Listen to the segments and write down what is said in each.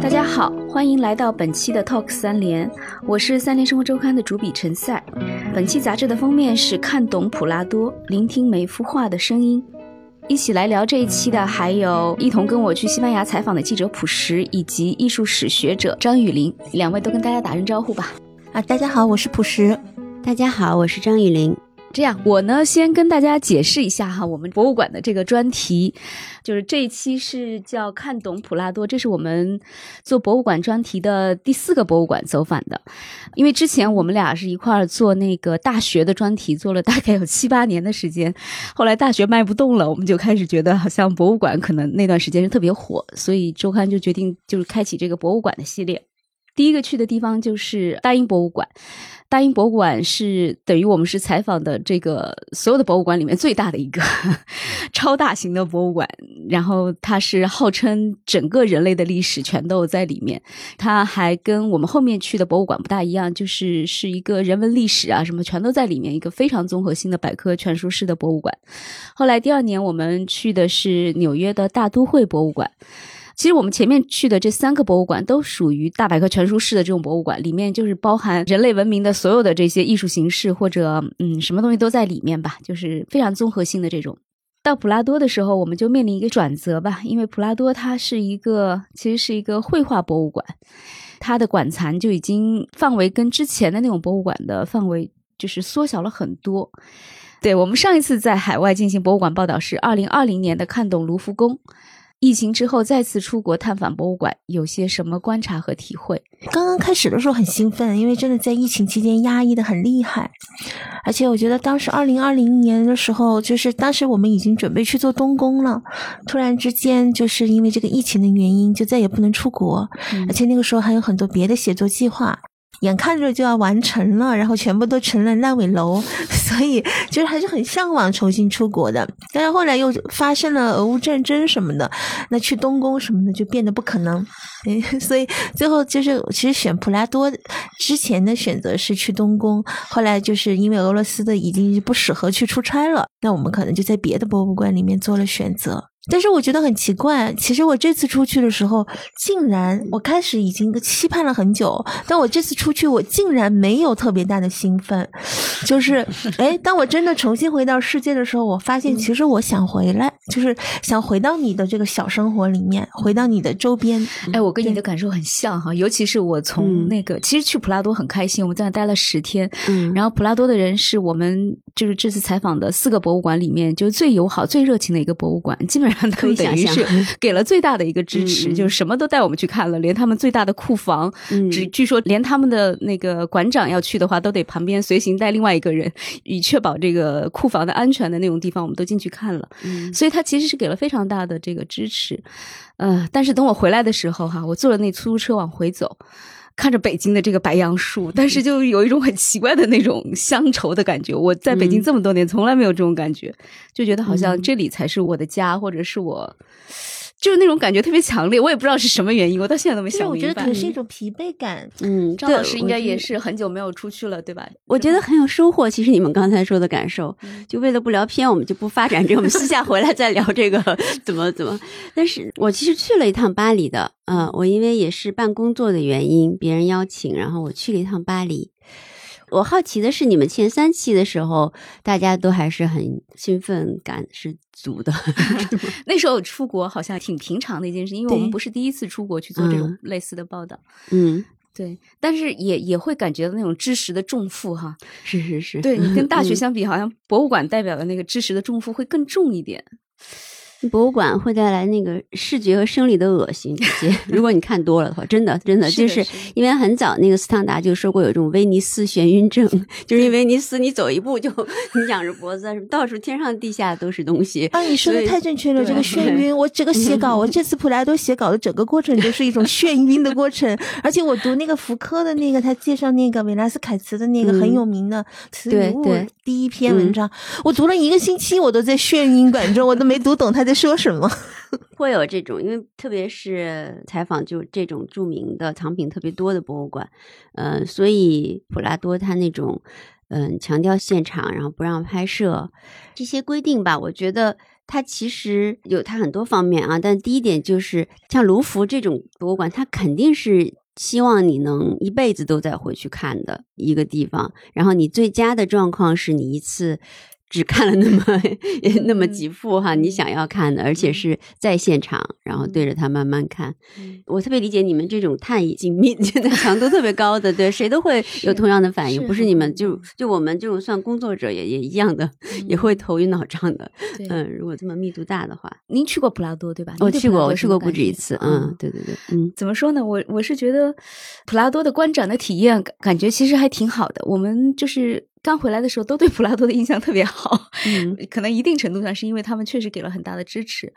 大家好，欢迎来到本期的 Talk 三联，我是三联生活周刊的主笔陈赛。本期杂志的封面是看懂普拉多，聆听每幅画的声音。一起来聊这一期的还有一同跟我去西班牙采访的记者朴实，以及艺术史学者张雨林，两位都跟大家打声招呼吧。啊，大家好，我是朴实。大家好，我是张雨林。这样，我呢先跟大家解释一下哈，我们博物馆的这个专题，就是这一期是叫看懂普拉多，这是我们做博物馆专题的第四个博物馆走访的。因为之前我们俩是一块儿做那个大学的专题，做了大概有七八年的时间，后来大学卖不动了，我们就开始觉得好像博物馆可能那段时间是特别火，所以周刊就决定就是开启这个博物馆的系列。第一个去的地方就是大英博物馆。大英博物馆是等于我们是采访的这个所有的博物馆里面最大的一个 超大型的博物馆，然后它是号称整个人类的历史全都在里面。它还跟我们后面去的博物馆不大一样，就是是一个人文历史啊什么全都在里面，一个非常综合性的百科全书式的博物馆。后来第二年我们去的是纽约的大都会博物馆。其实我们前面去的这三个博物馆都属于大百科全书式的这种博物馆，里面就是包含人类文明的所有的这些艺术形式或者嗯什么东西都在里面吧，就是非常综合性的这种。到普拉多的时候，我们就面临一个转折吧，因为普拉多它是一个其实是一个绘画博物馆，它的馆藏就已经范围跟之前的那种博物馆的范围就是缩小了很多。对我们上一次在海外进行博物馆报道是二零二零年的看懂卢浮宫。疫情之后再次出国探访博物馆，有些什么观察和体会？刚刚开始的时候很兴奋，因为真的在疫情期间压抑的很厉害，而且我觉得当时二零二零年的时候，就是当时我们已经准备去做东宫了，突然之间就是因为这个疫情的原因，就再也不能出国，而且那个时候还有很多别的写作计划。眼看着就要完成了，然后全部都成了烂尾楼，所以就是还是很向往重新出国的。但是后来又发生了俄乌战争什么的，那去东宫什么的就变得不可能。所以最后就是其实选普拉多之前的选择是去东宫，后来就是因为俄罗斯的已经不适合去出差了，那我们可能就在别的博物馆里面做了选择。但是我觉得很奇怪，其实我这次出去的时候，竟然我开始已经期盼了很久，但我这次出去，我竟然没有特别大的兴奋，就是，哎，当我真的重新回到世界的时候，我发现其实我想回来，就是想回到你的这个小生活里面，回到你的周边。哎，我跟你的感受很像哈，尤其是我从那个，其实去普拉多很开心，我们在那待了十天，嗯，然后普拉多的人是我们就是这次采访的四个博物馆里面就最友好、最热情的一个博物馆，基本上。他们等于是给了最大的一个支持，就是什么都带我们去看了，连他们最大的库房，只据说连他们的那个馆长要去的话，都得旁边随行带另外一个人，以确保这个库房的安全的那种地方，我们都进去看了。所以他其实是给了非常大的这个支持。呃，但是等我回来的时候哈，我坐了那出租车往回走。看着北京的这个白杨树，但是就有一种很奇怪的那种乡愁的感觉。我在北京这么多年，从来没有这种感觉，就觉得好像这里才是我的家，或者是我。就是那种感觉特别强烈，我也不知道是什么原因，我到现在都没想明白。我觉得可能是一种疲惫感。嗯，张老师应该也是很久没有出去了，对吧？我觉得很有收获。其实你们刚才说的感受，就为了不聊偏，我们就不发展这个，我们私下回来再聊这个 怎么怎么。但是我其实去了一趟巴黎的，嗯，我因为也是办工作的原因，别人邀请，然后我去了一趟巴黎。我好奇的是，你们前三期的时候，大家都还是很兴奋感是足的。那时候出国好像挺平常的一件事，因为我们不是第一次出国去做这种类似的报道。嗯，对，但是也也会感觉到那种知识的重负哈。是是是，对你 跟大学相比，好像博物馆代表的那个知识的重负会更重一点。博物馆会带来那个视觉和生理的恶心，如果你看多了的话，真的真的 就是因为很早那个斯汤达就说过有一种威尼斯眩晕症，就是因为威尼斯你走一步就你仰着脖子，什么到处天上地下都是东西。啊，你说的太正确了，这个眩晕，我这个写稿，我这次普莱多写稿的整个过程就是一种眩晕的过程，而且我读那个福柯的那个他介绍那个维拉斯凯茨的那个很有名的词语物第一篇文章，我读了一个星期，我都在眩晕感中，我都没读懂他。在说什么？会有这种，因为特别是采访就这种著名的藏品特别多的博物馆，嗯，所以普拉多他那种嗯强调现场，然后不让拍摄这些规定吧，我觉得它其实有它很多方面啊，但第一点就是像卢浮这种博物馆，它肯定是希望你能一辈子都在回去看的一个地方。然后你最佳的状况是你一次。只看了那么那么几幅哈，你想要看的，而且是在现场，然后对着它慢慢看。我特别理解你们这种太精密、现在强度特别高的，对谁都会有同样的反应，不是你们就就我们这种算工作者也也一样的，也会头晕脑胀的。嗯，如果这么密度大的话，您去过普拉多对吧？我去过，我去过不止一次。嗯，对对对，嗯，怎么说呢？我我是觉得普拉多的观展的体验感觉其实还挺好的。我们就是。刚回来的时候都对普拉多的印象特别好，嗯，可能一定程度上是因为他们确实给了很大的支持，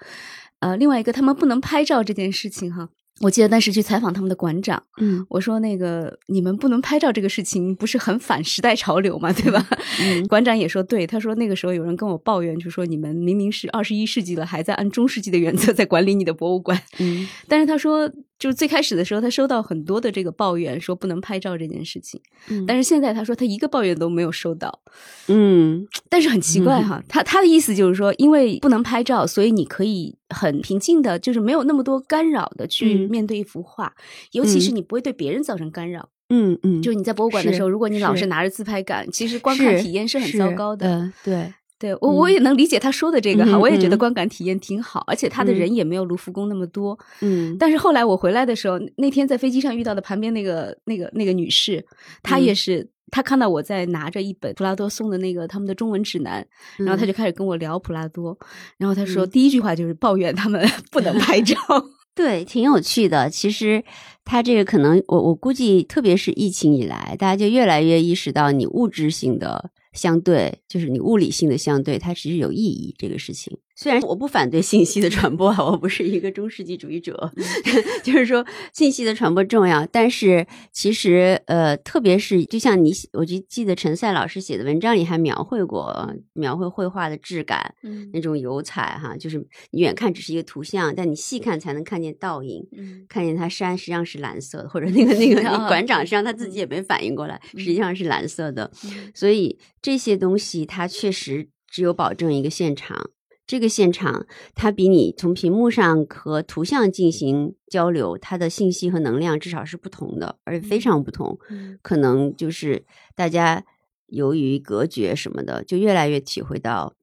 呃，另外一个他们不能拍照这件事情哈。我记得当时去采访他们的馆长，嗯，我说那个你们不能拍照这个事情不是很反时代潮流嘛，对吧？嗯，馆长也说对，他说那个时候有人跟我抱怨，就说你们明明是二十一世纪了，还在按中世纪的原则在管理你的博物馆。嗯，但是他说，就是最开始的时候，他收到很多的这个抱怨，说不能拍照这件事情。嗯，但是现在他说他一个抱怨都没有收到。嗯，但是很奇怪哈，他他的意思就是说，因为不能拍照，所以你可以。很平静的，就是没有那么多干扰的去面对一幅画，尤其是你不会对别人造成干扰。嗯嗯，就是你在博物馆的时候，如果你老是拿着自拍杆，其实观看体验是很糟糕的。对对，我我也能理解他说的这个哈，我也觉得观感体验挺好，而且他的人也没有卢浮宫那么多。嗯，但是后来我回来的时候，那天在飞机上遇到的旁边那个那个那个女士，她也是。她看到我在拿着一本普拉多送的那个他们的中文指南，然后她就开始跟我聊普拉多，然后她说第一句话就是抱怨他们 不能拍照，对，挺有趣的。其实他这个可能，我我估计，特别是疫情以来，大家就越来越意识到你物质性的相对，就是你物理性的相对，它其实有意义这个事情。虽然我不反对信息的传播啊，我不是一个中世纪主义者，就是说信息的传播重要，但是其实呃，特别是就像你，我就记得陈赛老师写的文章里还描绘过描绘绘画的质感，嗯，那种油彩哈，就是你远看只是一个图像，但你细看才能看见倒影，嗯，看见它山实际上是蓝色的，或者那个那个 馆长实际上他自己也没反应过来，实际上是蓝色的，所以这些东西它确实只有保证一个现场。这个现场，它比你从屏幕上和图像进行交流，它的信息和能量至少是不同的，而且非常不同。可能就是大家由于隔绝什么的，就越来越体会到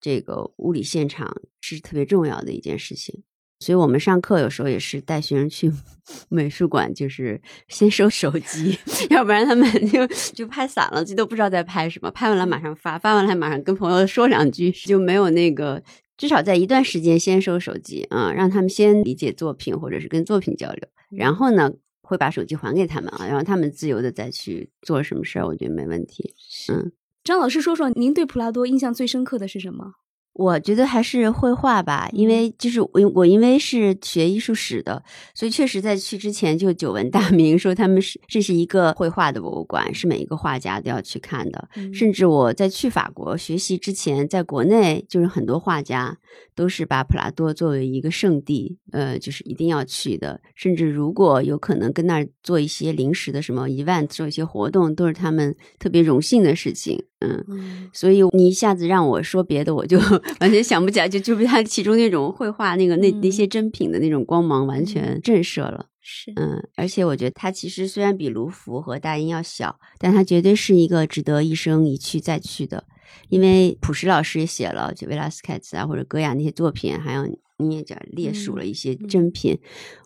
这个物理现场是特别重要的一件事情。所以我们上课有时候也是带学生去 美术馆，就是先收手机，要不然他们就就拍散了，就都不知道在拍什么。拍完了马上发，发完了马上跟朋友说两句，就没有那个至少在一段时间先收手机啊，让他们先理解作品或者是跟作品交流，然后呢会把手机还给他们啊，然后他们自由的再去做什么事儿，我觉得没问题。嗯，张老师说说您对普拉多印象最深刻的是什么？我觉得还是绘画吧，因为就是我我因为是学艺术史的，所以确实在去之前就久闻大名，说他们是这是一个绘画的博物馆，是每一个画家都要去看的。甚至我在去法国学习之前，在国内就是很多画家都是把普拉多作为一个圣地，呃，就是一定要去的。甚至如果有可能跟那儿做一些临时的什么 event，做一些活动，都是他们特别荣幸的事情。嗯，所以你一下子让我说别的，我就完全想不起来，就就被他其中那种绘画那个那那些珍品的那种光芒完全震慑了。是，嗯，而且我觉得他其实虽然比卢浮和大英要小，但他绝对是一个值得一生一去再去的。因为普什老师也写了，就维拉斯凯兹啊或者戈雅那些作品，还有你也讲列数了一些珍品，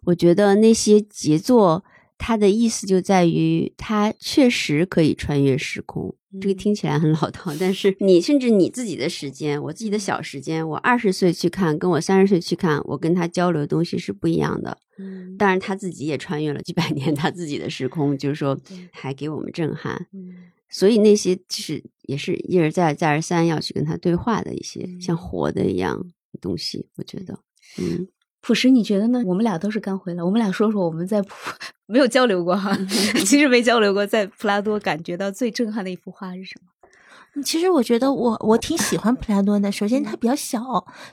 我觉得那些杰作。它的意思就在于，它确实可以穿越时空。这个听起来很老套，但是 你甚至你自己的时间，我自己的小时间，我二十岁去看，跟我三十岁去看，我跟他交流的东西是不一样的。嗯，当然他自己也穿越了几百年他自己的时空，就是说还给我们震撼。嗯，所以那些其实也是一而再再而三要去跟他对话的一些像活的一样东西，我觉得，嗯。朴实，你觉得呢？我们俩都是刚回来，我们俩说说我们在普 没有交流过哈，其实没交流过，在普拉多感觉到最震撼的一幅画是什么？其实我觉得我我挺喜欢普拉多的。首先，它比较小，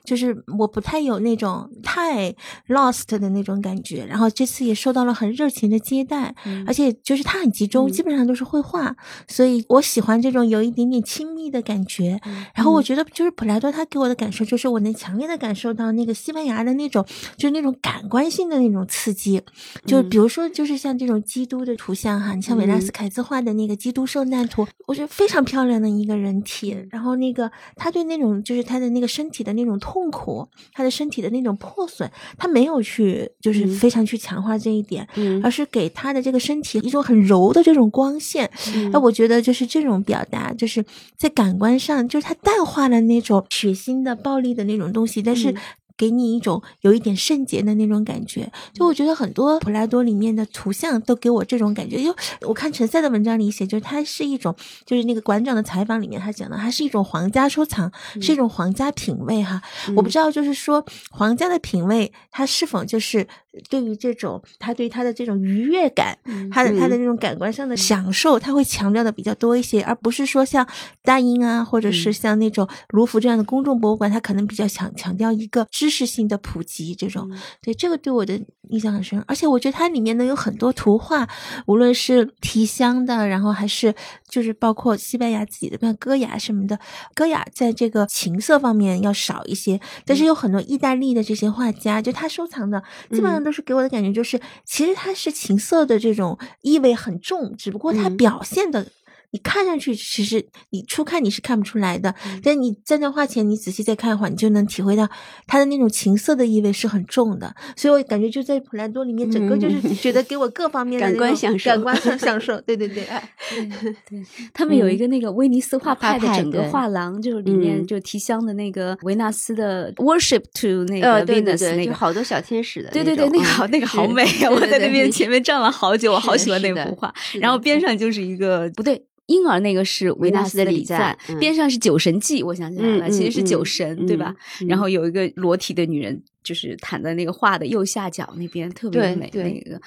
就是我不太有那种太 lost 的那种感觉。然后这次也受到了很热情的接待，而且就是它很集中，基本上都是绘画，所以我喜欢这种有一点点亲密的感觉。然后我觉得就是普拉多他给我的感受，就是我能强烈的感受到那个西班牙的那种，就是那种感官性的那种刺激。就比如说，就是像这种基督的图像哈，你像维拉斯凯兹画的那个基督圣诞图，我觉得非常漂亮的一个。人体，然后那个他对那种就是他的那个身体的那种痛苦，他的身体的那种破损，他没有去就是非常去强化这一点，而是给他的这个身体一种很柔的这种光线。那我觉得就是这种表达，就是在感官上，就是他淡化了那种血腥的、暴力的那种东西，但是。给你一种有一点圣洁的那种感觉，就我觉得很多普拉多里面的图像都给我这种感觉。就我看陈赛的文章里写，就是它是一种，就是那个馆长的采访里面他讲的，它是一种皇家收藏，是一种皇家品味哈。我不知道，就是说皇家的品味，它是否就是对于这种他对他的这种愉悦感，他的他的。那种感官上的享受，他会强调的比较多一些，而不是说像大英啊，或者是像那种卢浮这样的公众博物馆，他可能比较强强调一个知。知识性的普及，这种对这个对我的印象很深，而且我觉得它里面呢有很多图画，无论是提香的，然后还是就是包括西班牙自己的像戈雅什么的，戈雅在这个情色方面要少一些，但是有很多意大利的这些画家，就他收藏的基本上都是给我的感觉就是，其实他是情色的这种意味很重，只不过他表现的。你看上去其实你初看你是看不出来的，但你站在那画前你仔细再看一会儿，你就能体会到它的那种情色的意味是很重的。所以我感觉就在普兰多里面，整个就是觉得给我各方面的感官享受，感官享受。对对对，对，他们有一个那个威尼斯画派的整个画廊，就是里面就提香的那个维纳斯的 worship to 那个 Venus 那个好多小天使的，对对对，那个好那个好美啊！我在那边前面站了好久，我好喜欢那幅画。然后边上就是一个不对。婴儿那个是维纳斯的礼赞，边上是酒神记，我想起来了，其实是酒神，对吧？然后有一个裸体的女人。就是躺在那个画的右下角那边，特别美那个。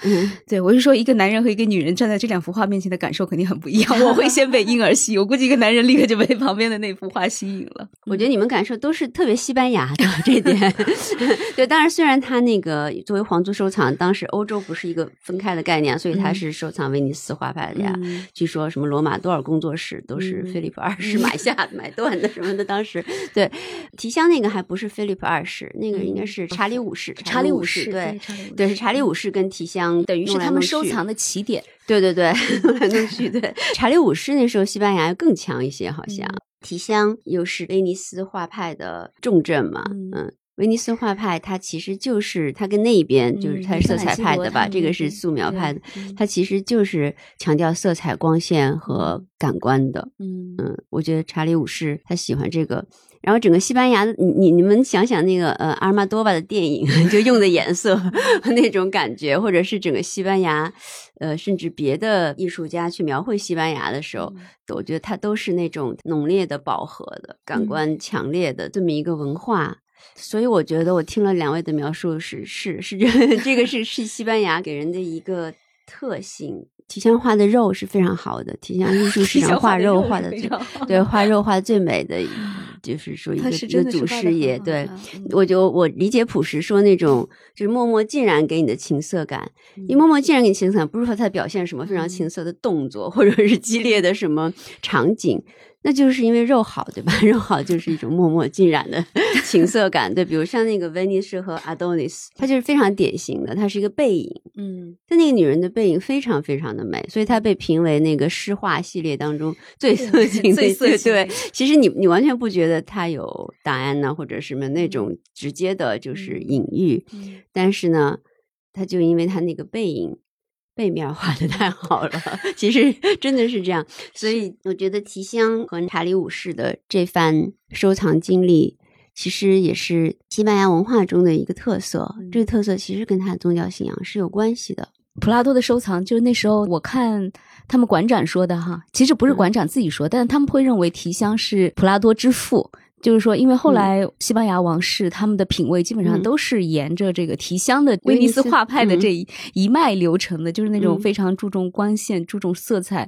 对我是说，一个男人和一个女人站在这两幅画面前的感受肯定很不一样。我会先被婴儿吸引，我估计一个男人立刻就被旁边的那幅画吸引了。我觉得你们感受都是特别西班牙的这点。对，当然虽然他那个作为皇族收藏，当时欧洲不是一个分开的概念，所以他是收藏威尼斯画派的呀。据说什么罗马多少工作室都是菲利普二世买下买断的什么的。当时对提香那个还不是菲利普二世，那个应该是。查理五世，查理五世，对，对，是查理五世跟提香，等于是他们收藏的起点。对对对，弄来弄去，对。查理五世那时候西班牙更强一些，好像提香又是威尼斯画派的重镇嘛，嗯，威尼斯画派它其实就是它跟那一边就是它是色彩派的吧，这个是素描派的，它其实就是强调色彩、光线和感官的。嗯嗯，我觉得查理五世他喜欢这个。然后整个西班牙的，你你你们想想那个呃阿尔玛多巴的电影，就用的颜色 那种感觉，或者是整个西班牙，呃，甚至别的艺术家去描绘西班牙的时候，我觉得它都是那种浓烈的饱和的感官强烈的这么一个文化。所以我觉得我听了两位的描述是是是这 这个是是西班牙给人的一个特性。提香画的肉是非常好的，提香艺术史上画肉画的最对画肉画最美的，就是说一个一个祖师爷。对，我就我理解朴实说那种就是默默浸染给你的情色感，你默默浸染给你情色感，不是说他表现什么非常情色的动作，或者是激烈的什么场景。那就是因为肉好，对吧？肉好就是一种默默浸染的 情色感，对。比如像那个威尼斯和阿多尼斯，它就是非常典型的，它是一个背影。嗯，但那个女人的背影非常非常的美，所以她被评为那个诗画系列当中最色情、最色情。对，其实你你完全不觉得她有答案呢，或者什么那种直接的就是隐喻，但是呢，她就因为她那个背影。背面画的太好了，其实真的是这样，所以我觉得提香和查理五世的这番收藏经历，其实也是西班牙文化中的一个特色。这个特色其实跟他的宗教信仰是有关系的。普拉多的收藏，就是那时候我看他们馆长说的哈，其实不是馆长自己说，但是他们会认为提香是普拉多之父。就是说，因为后来西班牙王室他们的品味基本上都是沿着这个提香的威尼斯画派的这一一脉流程的，就是那种非常注重光线、注重色彩，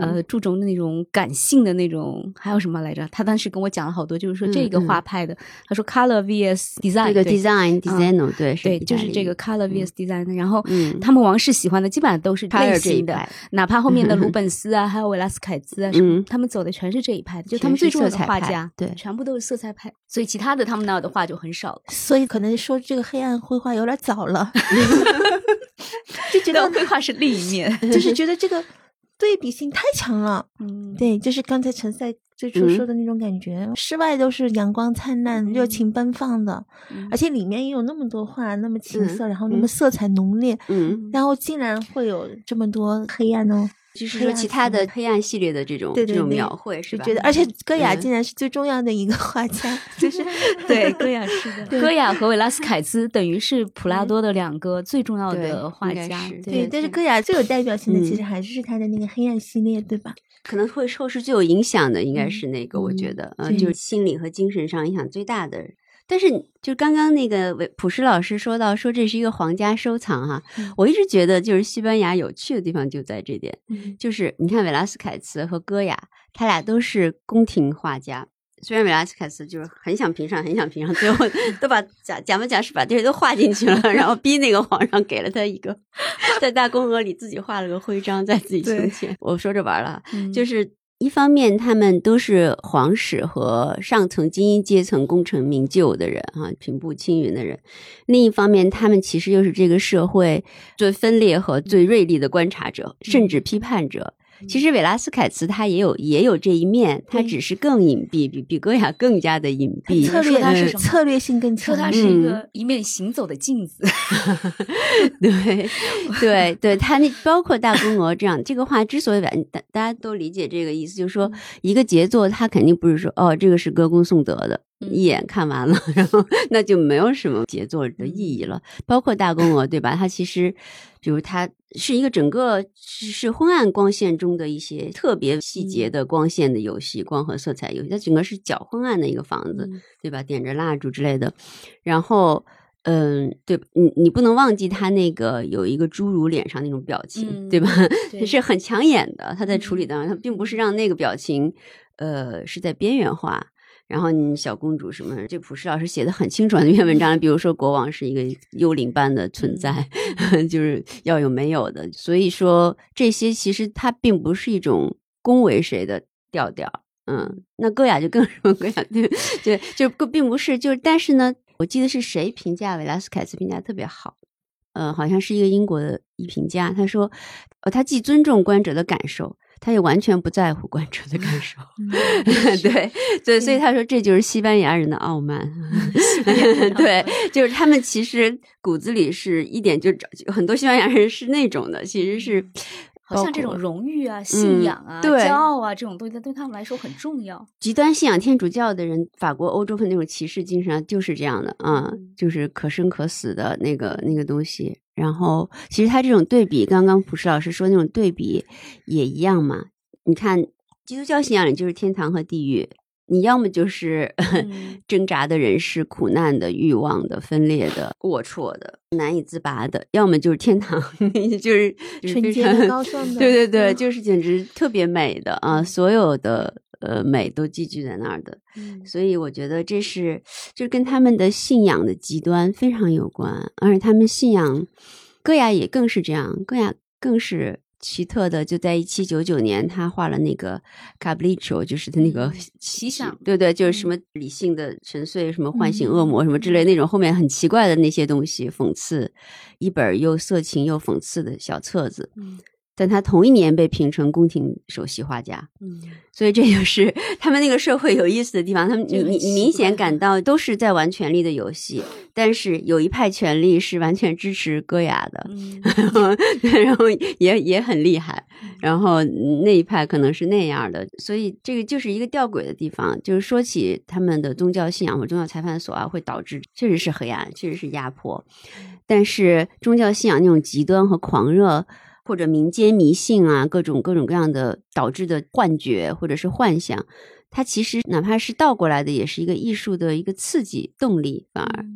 呃，注重那种感性的那种，还有什么来着？他当时跟我讲了好多，就是说这个画派的，他说 color vs design，这个 design design 对对，就是这个 color vs design。然后他们王室喜欢的基本上都是类型的，哪怕后面的。鲁本斯啊，还有维拉斯凯兹啊什么，他们走的全是这一派的，就他们最重要的画家，对，全部都。色彩派，所以其他的他们那的画就很少了。所以可能说这个黑暗绘画有点早了，就觉得绘画是另一面，就是觉得这个对比性太强了。嗯，对，就是刚才陈赛最初说的那种感觉，室外都是阳光灿烂、热情奔放的，而且里面也有那么多画，那么青涩，然后那么色彩浓烈，嗯，然后竟然会有这么多黑暗哦。就是说，其他的黑暗系列的这种这种描绘是吧？觉得，而且戈雅竟然是最重要的一个画家，就是对 戈雅是的，戈雅和维拉斯凯兹等于是普拉多的两个最重要的画家。对，但是戈雅最有代表性的其实还是他的那个黑暗系列，对吧？可能会受是最有影响的，应该是那个，我觉得，嗯，就是心理和精神上影响最大的。但是，就刚刚那个普什老师说到，说这是一个皇家收藏哈，我一直觉得就是西班牙有趣的地方就在这点，就是你看维拉斯凯茨和戈雅，他俩都是宫廷画家，虽然维拉斯凯茨就是很想评上，很想评上，最后 都把假假模假式把这些都画进去了，然后逼那个皇上给了他一个在大宫娥里自己画了个徽章在自己胸前。我说着玩了，就是。一方面，他们都是皇室和上层精英阶层功成名就的人啊，平步青云的人；另一方面，他们其实又是这个社会最分裂和最锐利的观察者，甚至批判者。其实，韦拉斯凯茨他也有也有这一面，他只是更隐蔽，比比戈雅更加的隐蔽。策略他是策略性更强，说他是一个一面行走的镜子。对对对，他那包括大公鹅这样，这个话之所以大大家都理解这个意思，就是说一个杰作，他肯定不是说哦，这个是歌功颂德的。一眼看完了，然后那就没有什么杰作的意义了。包括大公鹅，对吧？它其实，比如它是一个整个是昏暗光线中的一些特别细节的光线的游戏，光和色彩游戏。它整个是较昏暗的一个房子，对吧？点着蜡烛之类的。然后，嗯，对你，你不能忘记他那个有一个侏儒脸上那种表情，对吧？是很抢眼的。他在处理当中，他并不是让那个表情，呃，是在边缘化。然后你小公主什么？这普世老师写的很清楚那篇文章，比如说国王是一个幽灵般的存在，就是要有没有的。所以说这些其实它并不是一种恭维谁的调调。嗯，那戈雅就更什么戈雅？对就，就并不是。就是但是呢，我记得是谁评价维拉斯凯斯评价特别好？呃，好像是一个英国的一评价，他说，呃，他既尊重观者的感受。他也完全不在乎观众的感受，对对，所以他说这就是西班牙人的傲慢，对，就是他们其实骨子里是一点就很多西班牙人是那种的，其实是。好像这种荣誉啊、信仰啊、骄傲啊这种东西，对他们来说很重要。极端信仰天主教的人，法国、欧洲的那种骑士精神就是这样的啊，就是可生可死的那个那个东西。然后，其实他这种对比，刚刚朴实老师说那种对比也一样嘛。你看，基督教信仰里就是天堂和地狱。你要么就是 挣扎的人是苦难的、欲望的、分裂的、龌龊的、难以自拔的；要么就是天堂，就是纯洁的、高尚的。对对对，就是简直特别美的啊！所有的呃美都寄居在那儿的。所以我觉得这是就跟他们的信仰的极端非常有关，而且他们信仰戈雅也更是这样，戈雅更是。奇特的，就在一七九九年，他画了那个卡布里丘，就是他那个奇想，对对，就是什么理性的沉睡，什么唤醒恶魔，什么之类那种后面很奇怪的那些东西，讽刺一本又色情又讽刺的小册子。但他同一年被评成宫廷首席画家，嗯，所以这就是 他们那个社会有意思的地方。他们你你你明显感到都是在玩权力的游戏，但是有一派权力是完全支持戈雅的，然后也也很厉害，然后那一派可能是那样的，所以这个就是一个吊诡的地方。就是说起他们的宗教信仰或宗教裁判所啊，会导致确实是黑暗，确实是压迫，但是宗教信仰那种极端和狂热。或者民间迷信啊，各种各种各样的导致的幻觉或者是幻想，它其实哪怕是倒过来的，也是一个艺术的一个刺激动力。反而，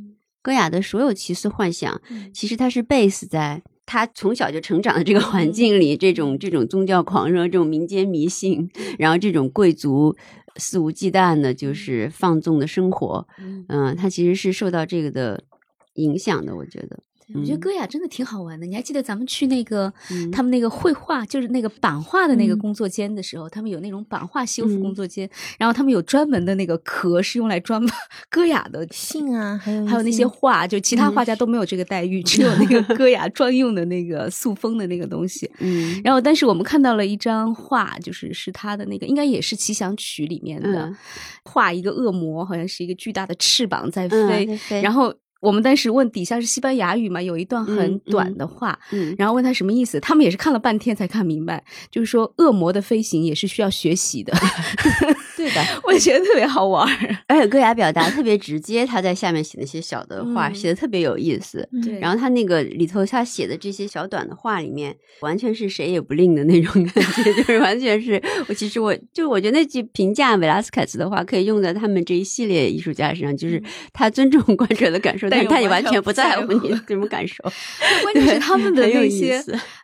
戈雅的所有奇思幻想，其实它是 base 在他从小就成长的这个环境里，这种这种宗教狂热、这种民间迷信，然后这种贵族肆无忌惮的，就是放纵的生活。嗯，他其实是受到这个的影响的，我觉得。我觉得戈雅真的挺好玩的。你还记得咱们去那个他们那个绘画，就是那个版画的那个工作间的时候，他们有那种版画修复工作间，然后他们有专门的那个壳是用来装 戈雅的信啊，还有还有那些画，就其他画家都没有这个待遇，只有那个戈雅专用的那个塑封的那个东西。嗯，然后但是我们看到了一张画，就是是他的那个，应该也是《奇想曲》里面的画，一个恶魔，好像是一个巨大的翅膀在飞，然后。我们当时问底下是西班牙语嘛，有一段很短的话，然后问他什么意思，他们也是看了半天才看明白，就是说恶魔的飞行也是需要学习的。对的，我觉得特别好玩，而且戈雅表达特别直接，他在下面写那些小的话写的特别有意思。对，然后他那个里头他写的这些小短的话里面，完全是谁也不吝的那种感觉，就是完全是我其实我就我觉得那句评价维拉斯凯斯的话可以用在他们这一系列艺术家身上，就是他尊重观者的感受。但是他也完全不在乎你什么感受，关键是他们的那些。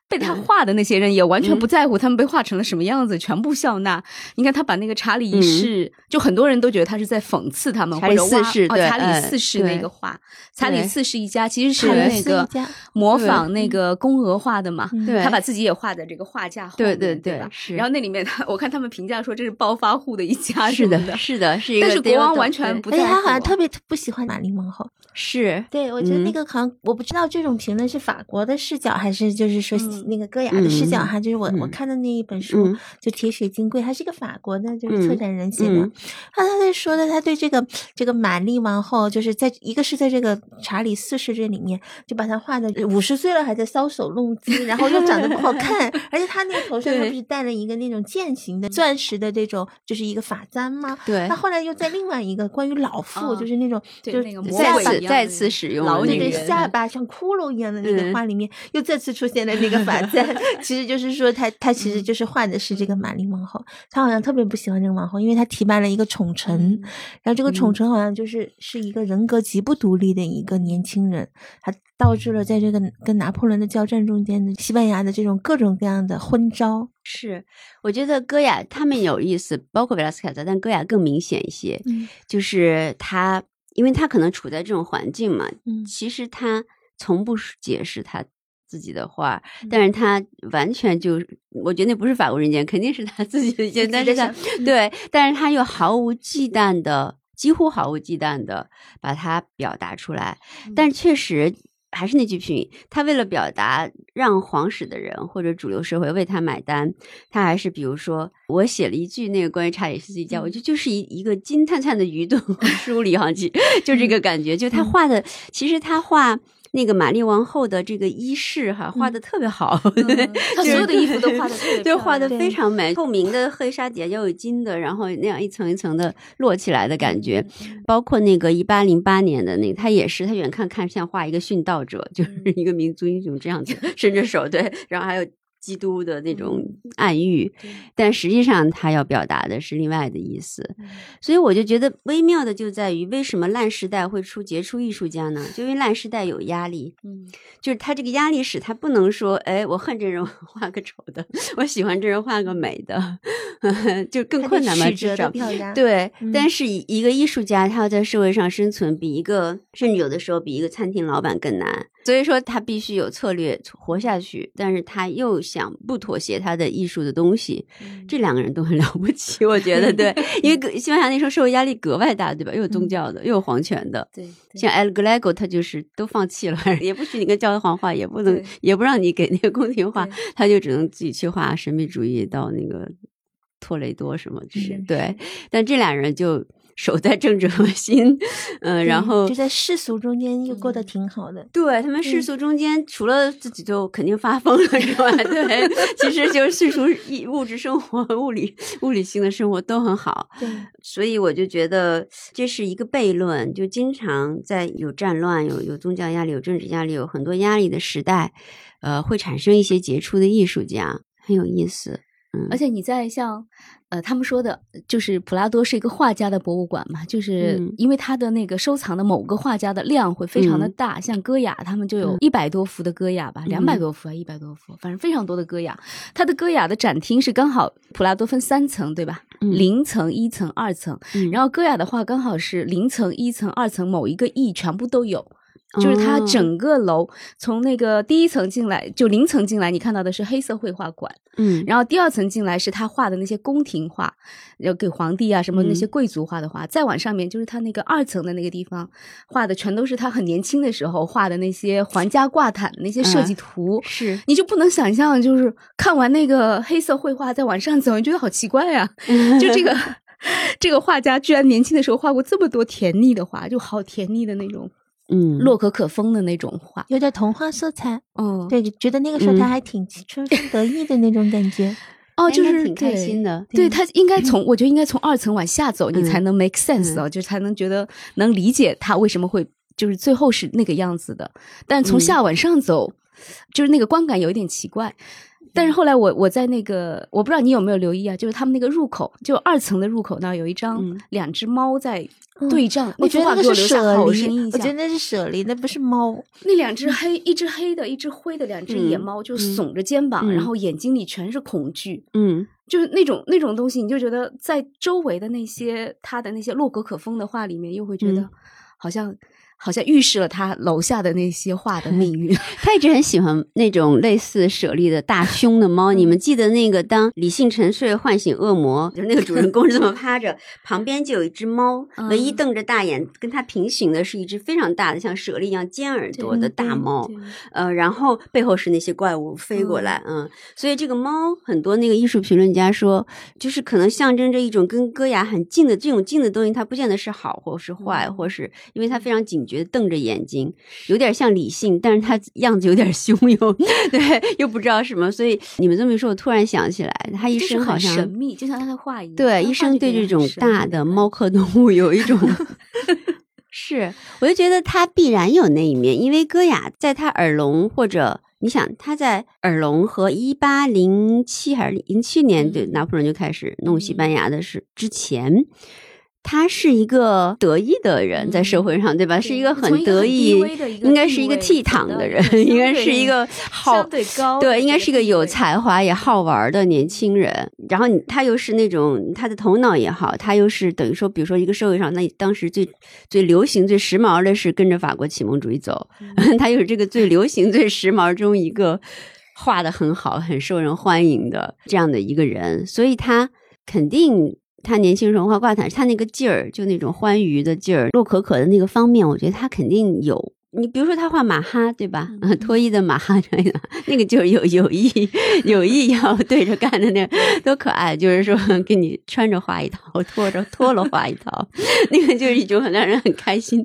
被他画的那些人也完全不在乎他们被画成了什么样子，全部笑纳。你看他把那个查理一世，就很多人都觉得他是在讽刺他们，或者四世哦，查理四世那个画，查理四世一家其实是那个模仿那个宫娥画的嘛，他把自己也画在这个画架后面，对对对吧？然后那里面他，我看他们评价说这是暴发户的一家，是的，是的，是一个。但是国王完全不在乎，他好像特别不喜欢玛丽王后。是。对，我觉得那个好像我不知道这种评论是法国的视角，还是就是说那个戈雅的。视角哈，就是我我看的那一本书，就《铁血金贵》，他是一个法国的，就是策展人写的。他他在说的，他对这个这个玛丽王后，就是在一个是在这个查理四世这里面，就把他画的五十岁了还在搔首弄姿，然后又长得不好 看，而且他那个头上他不是戴了一个那种剑形的钻石的这种，就是一个发簪吗？对。他后来又在另外一个关于老妇，就是那种就是再次再次使用对对下巴像骷髅一样的那个画里面，又再次出现了那个发簪。其实就是说，他他其实就是画的是这个玛丽王后，他好像特别不喜欢这个王后，因为他提拔了一个宠臣，然后这个宠臣好像就是是一个人格极不独立的一个年轻人，他导致了在这个跟拿破仑的交战中间的西班牙的这种各种各样的昏招。是，我觉得戈雅他们有意思，包括维拉斯凯泽，但戈雅更明显一些，就是他，因为他可能处在这种环境嘛，其实他从不解释他。自己的画，但是他完全就，我觉得那不是法国人间，肯定是他自己的间，但是他对，但是他又毫无忌惮的，几乎毫无忌惮的把它表达出来。但确实还是那句评语，他为了表达让皇室的人或者主流社会为他买单，他还是比如说，我写了一句那个关于查理斯一家，我觉得就是一一个金灿灿的鱼肚梳理上去，就这个感觉，就他画的，其实他画。那个玛丽王后的这个衣饰哈，画的特别好，她所有的衣服都画的特别，就画的非常美。透明的黑纱底下要有金的，然后那样一层一层的摞起来的感觉。包括那个一八零八年的那个，他也是，他远看看像画一个殉道者，就是一个民族英雄这样子 伸着手，对，然后还有。基督的那种暗喻，但实际上他要表达的是另外的意思，所以我就觉得微妙的就在于，为什么烂时代会出杰出艺术家呢？就因为烂时代有压力，嗯，就是他这个压力使他不能说，哎，我恨这人画个丑的，我喜欢这人画个美的，就更困难嘛，至少对。但是一个艺术家，他要在社会上生存，比一个甚至有的时候比一个餐厅老板更难。所以说他必须有策略活下去，但是他又想不妥协他的艺术的东西，这两个人都很 了不起，我觉得对，因为西班牙那时候社会压力格外大，对吧？又有宗教的，又有皇权的，对，像 El Galego 他就是都放弃了，也不许你跟教皇画，也不能，也不让你给那个宫廷画，他就只能自己去画神秘主义到那个托雷多什么是对，但这俩人就。守在政治核心，嗯，然后就在世俗中间又过得挺好的。对他们世俗中间，除了自己就肯定发疯了之外，对，其实就是世俗物质生活、物理物理性的生活都很好。对，所以我就觉得这是一个悖论，就经常在有战乱、有有宗教压力、有政治压力、有很多压力的时代，呃，会产生一些杰出的艺术家，很有意思。嗯，而且你在像，呃，他们说的，就是普拉多是一个画家的博物馆嘛，就是嗯因为他的那个收藏的某个画家的量会非常的嗯大，像戈雅他们就有嗯一百多幅的戈雅吧，两百嗯多幅啊，一百多幅，反正非常多的戈雅。他的戈雅的展厅是刚好普拉多分三层，对吧？嗯零层、一层、二层，嗯然后戈雅的话刚好是零层、一层、二层，某一个亿全部都有。就是它哦整个楼从那个第一层进来，就零层进来，你看到的是黑色绘画馆，嗯，然后第二层进来是他画的那些宫廷画，要给皇帝啊什么那些嗯贵族画的画。再往上面就是他那个二层的那个地方画的，全都是他很年轻的时候画的那些皇家挂毯的那些设计嗯图。是你就不能想象，就是看完那个黑色绘画再往上走，你觉得好奇怪呀、就这个 这个画家居然年轻的时候画过这么多甜腻的画，就好甜腻的那种嗯洛可可风的那种画。有点童话色彩。嗯，对，觉得那个时候他嗯还挺春风得意的那种感觉。哦，就是挺开心的对他应该从，我觉得应该从二层往下走，你才嗯能 make sense 哦，就才能觉得能理解他为什么会就是最后是那个样子的。但从嗯下往上走，就是那个观感有一点奇怪。但是后来我我在那个我不知道你有没有留意啊，就是他们那个入口，就二层的入口那儿有一张嗯两只猫在嗯对仗，我觉得那个是舍离深印，象。我觉得那是舍离，那不是猫。那两只黑，一只黑的，一只灰的，两只野嗯猫就嗯耸着肩膀，然嗯后眼睛里全是恐惧。嗯就是那种那种东西，你就觉得在周围的那些他的那些洛可可风的画里面，又会觉得嗯好像、好像预示了他楼下的那些画的命运。他一直很喜欢那种类似舍利的大胸的猫。你们记得那个当李信沉睡唤醒恶魔，就是那个主人公是这么趴着，旁边就有一只猫，嗯唯一瞪着大眼跟他平行的是一只非常大的像舍利一样尖耳朵的大猫。呃，然后背后是那些怪物飞过来，嗯所以这个猫很多那个艺术评论家说，就是可能象征着一种跟戈雅很近的这种近的东西，它不见得是好或是坏，嗯或是因为它非常警觉，瞪着眼睛，有点像理性，但是他 样子有点凶又 对，又不知道什么，所以你们这么一说，我突然想起来，他一生好像神秘，就像他的画一样。对，一生对这种大的猫科动物有一种，是，我就觉得他必然有那一面，因为戈雅在他耳聋或者你想他在耳聋和一八零七还是零七年，对嗯拿破仑就开始弄西班牙的事之前。他是一个得意的人，在社会上，对吧？是一个很得意应该是一个倜傥的人，应该是一个好相对高对，应该是一个有才华也好玩的年轻人。然后他又是那种他的头脑也好，他又是等于说，比如说一个社会上，那当时最最流行、最时髦的是跟着法国启蒙主义走，他又是这个最流行、最时髦中一个画的很好、很受人欢迎的这样的一个人，所以他肯定。他年轻时候画挂毯，他那个劲儿，就那种欢愉的劲儿，洛可可的那个方面，我觉得他肯定有。你比如说他画马哈，对吧？嗯 脱衣的马哈这样，那个就是有有意有意要对着干的那多可爱！就是说给你穿着画一套，脱着脱了画一套，那个就是一种很让人很开心、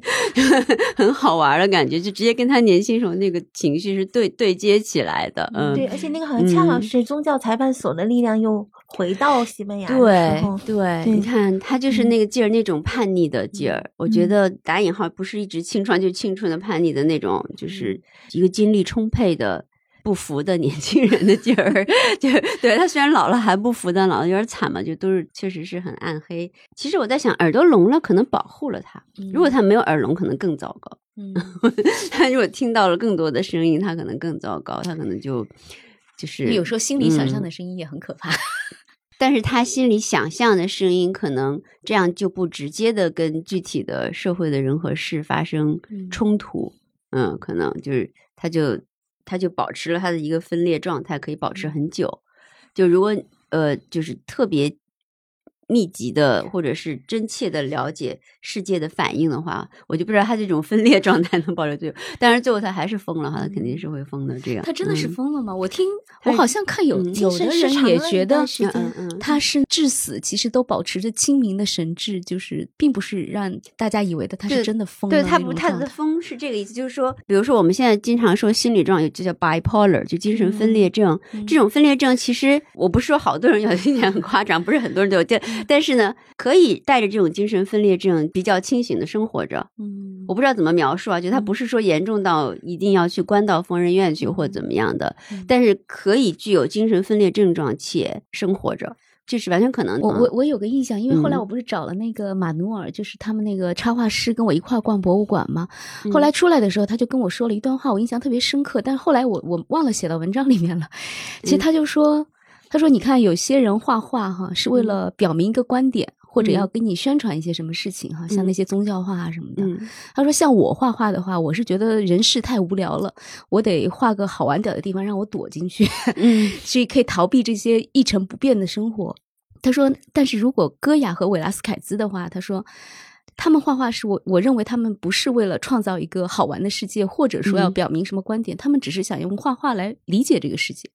很好玩的感觉，就直接跟他年轻时候那个情绪是对对接起来的。嗯，对，而且那个好像恰好嗯是宗教裁判所的力量又回到西班牙的对时候。对对你看他就是那个劲儿，那种叛逆的劲儿。我觉嗯得打引号不是一直青春，就青春的叛逆的那种，就是一个精力充沛的。不服的年轻人的劲儿，就对他虽然老了还不服，但老了有点惨嘛，就都是确实是很暗黑。其实我在想，耳朵聋了可能保护了他，如果他没有耳聋，可能更糟糕。嗯 他如果听到了更多的声音，他可能更糟糕，他可能就就是有时候心里想象嗯的声音也很可怕。但是他心里想象的声音，可能这样就不直接的跟具体的社会的人和事发生嗯冲突，嗯，可能就是他就他就保持了他的一个分裂状态，可以保持很久。就如果呃，就是特别密集的或者是真切的了解世界的反应的话，我就不知道他这种分裂状态能保留多久。但是最后他还是疯了哈，他肯定是会疯的。这样，他真的是嗯疯了吗？我听我好像看有嗯有的精神失人也觉得嗯嗯他是至死其实都保持着清明的神智，就是并不是让大家以为的他是真的疯了对他不，他的疯是这个意思，就是说，比如说我们现在经常说心理状，就叫 bipolar，就精神分裂症。嗯这种分裂症，其实我不是说好多人有，听起来很夸张，不是很多人都有，但但是呢，可以带着这种精神分裂症比较清醒的生活着。嗯我不知道怎么描述啊，就他不是说严重到一定要去关到疯人院去或怎么样的，但是可以具有精神分裂症状且生活着。这是完全可能的。我我我有个印象，因为后来嗯我不是找了那个马努尔，就是他们那个插画师跟我一块儿逛博物馆嘛。后来出来的时候，他就跟我说了一段话，我印象特别深刻。但是后来我我忘了写到文章里面了。其实他就说，他说你看有些人画画哈是为了表明一个观点。或者要给你宣传一些什么事情哈，像那些宗教画啊什么的。嗯他说，像我画画的话，我是觉得人世太无聊了，我得画个好玩点的地方让我躲进去。嗯所以可以逃避这些一成不变的生活。他说，但是如果戈雅和韦拉斯凯兹的话，他说。他们画画是我，我认为他们不是为了创造一个好玩的世界，或者说要嗯表明什么观点，他们只是想用画画来理解这个世界，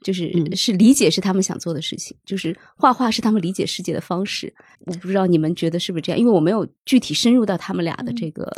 就是、嗯是理解是他们想做的事情，就是画画是他们理解世界的方式。我不知道你们觉得是不是这样，因为我没有具体深入到他们俩的这个。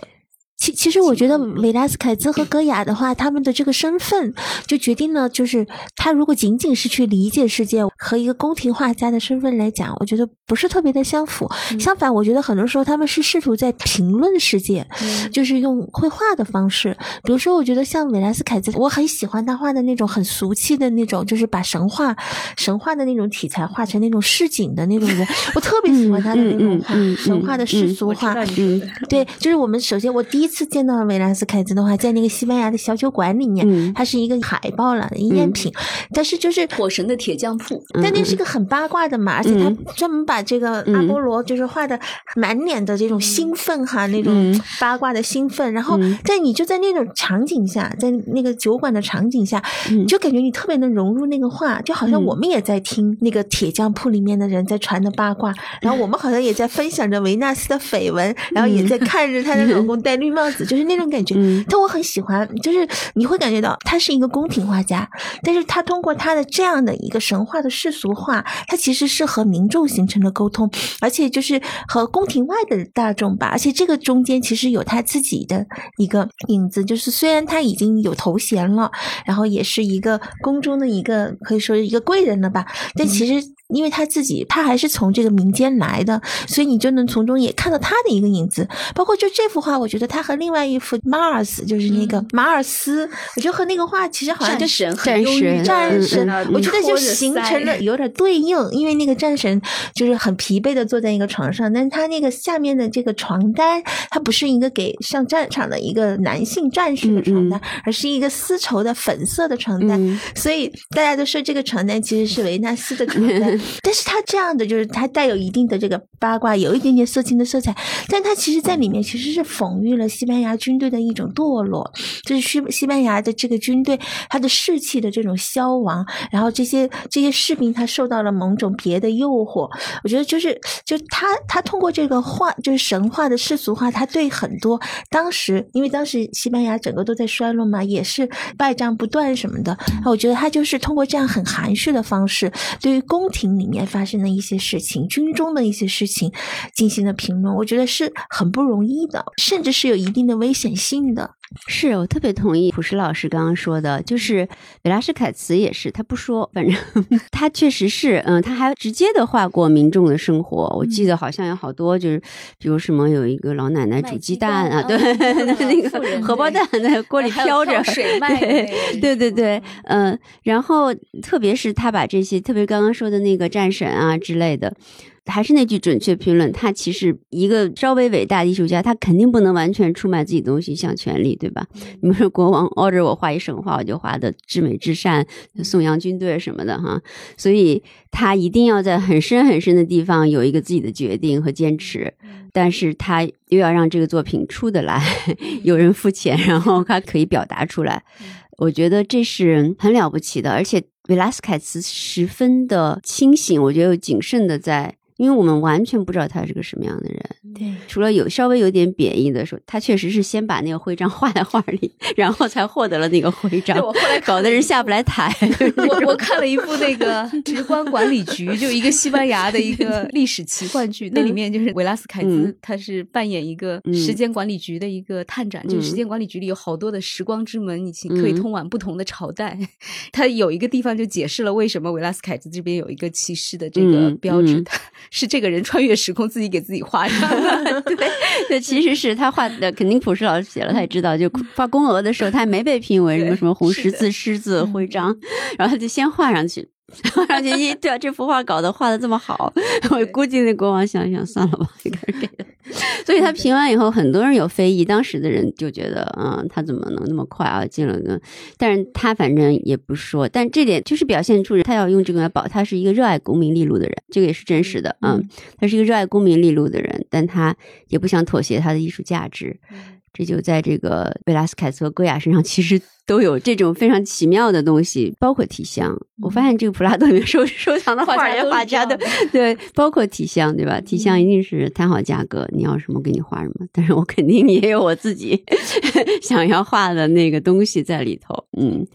其其实我觉得维拉斯凯兹和戈雅的话，他们的这个身份就决定了，就是他如果仅仅是去理解世界，和一个宫廷画家的身份来讲，我觉得不是特别的相符。相反，我觉得很多时候他们是试图在评论世界，就是用绘画的方式。比如说，我觉得像维拉斯凯兹，我很喜欢他画的那种很俗气的那种，就是把神话、神话的那种题材画成那种市井的那种人，我特别喜欢他的那种画，神话的世俗化。嗯对，就是我们首先我第一次见到维纳斯凯兹的话，在那个西班牙的小酒馆里面，嗯它是一个海报了，一赝品，但是就是火神的铁匠铺，但那是个很八卦的嘛，而且他专门把这个阿波罗就是画的满脸的这种兴奋哈，那种嗯八卦的兴奋，然后嗯在你就在那种场景下，在那个酒馆的场景下，嗯你就感觉你特别能融入那个画，就好像嗯我们也在听那个铁匠铺里面的人在传的八卦，然后我们好像也在分享着维纳斯的绯闻，然后也在看着她的老公戴绿帽子，就是那种感觉。嗯但我很喜欢，就是你会感觉到他是一个宫廷画家，但是他通过他的这样的一个神话的世俗化，他其实是和民众形成了沟通，而且就是和宫廷外的大众吧，而且这个中间其实有他自己的一个影子，就是虽然他已经有头衔了，然后也是一个宫中的一个可以说是一个贵人了吧，但其实。因为他自己，他还是从这个民间来的，所以你就能从中也看到他的一个影子。包括就这幅画，我觉得他和另外一幅 Mars，就是那个马尔斯，我觉得和那个画其实好像就战神很战神战神我觉得就形成腮了有点对应，因为那个战神就是很疲惫的坐在一个床上，但是他那个下面的这个床单，它不是一个给上战场的一个男性战士的床单，而是一个丝绸的粉色的床单，嗯。所以大家都说这个床单其实是维纳斯的床单，但是他这样的就是他带有一定的这个八卦，有一点点色情的色彩，但他其实在里面其实是讽喻了西班牙军队的一种堕落，就是西西班牙的这个军队他的士气的这种消亡，然后这些这些士兵他受到了某种别的诱惑，我觉得就是就他他通过这个画就是神话的世俗化，他对很多当时因为当时西班牙整个都在衰落嘛，也是败仗不断什么的，我觉得他就是通过这样很含蓄的方式，对于宫廷里面发生的一些事情、军中的一些事情进行的评论，我觉得是很不容易的，甚至是有一定的危险性的。是我特别同意朴实老师刚刚说的，就是维拉什凯茨也是，他不说，反正 他确实是，嗯，他还直接的画过民众的生活。我记得好像有好多，就是比如什么有一个老奶奶煮鸡蛋啊，对，那 妇人荷包蛋在锅里飘着，跳水卖的那个对对对，嗯，然后特别是他把这些，特别刚刚说的那个战神啊之类的。还是那句准确评论，他其实一个稍微伟大的艺术家，他肯定不能完全出卖自己东西向权力，对吧？你们说国王 order 我画一神话，我就画的至美至善，颂扬军队什么的哈，所以他一定要在很深很深的地方有一个自己的决定和坚持，但是他又要让这个作品出得来，有人付钱，然后他可以表达出来，我觉得这是很了不起的，而且维拉斯凯茨十分的清醒，我觉得又谨慎的在。因为我们完全不知道他是个什么样的人，对，除了有稍微有点贬义的说，他确实是先把那个徽章画在画里，然后才获得了那个徽章对我后来，搞的人下不来台。我我看了一部那个《直观管理局》，就一个西班牙的一个 历史奇幻剧，那里面就是维拉斯凯兹嗯，他是扮演一个嗯时间管理局的一个探长，就是时间管理局里有好多的时光之门，你可以嗯通往不同的朝代。他有一个地方就解释了为什么维拉斯凯兹这边有一个骑士的这个嗯标志，是这个人穿越时空自己给自己画上的。对，对，其实是他画的，肯定朴实老师写了，他也知道，就画宫娥的时候，他还没被评为什么什么红十字、狮子徽章，然后他就先画上去。画上去一对啊，这幅画搞得画的这么好，我估计那国王想想算了吧，给他。所以他评完以后，很多人有非议，当时的人就觉得，嗯，他怎么能那么快啊进了呢？但是他反正也不说，但这点就是表现出他要用这个来保，他是一个热爱功名利禄的人，这个也是真实的，嗯，他是一个热爱功名利禄的人，但他也不想妥协他的艺术价值。这就在这个贝拉斯凯斯和戈雅身上，其实都有这种非常奇妙的东西，包括体香。我发现这个普拉多里面 收收藏的画家画家的，对，包括体香，对吧？体香一定是谈好价格，你要什么给你画什么。但是我肯定也有我自己 想要画的那个东西在里头，嗯。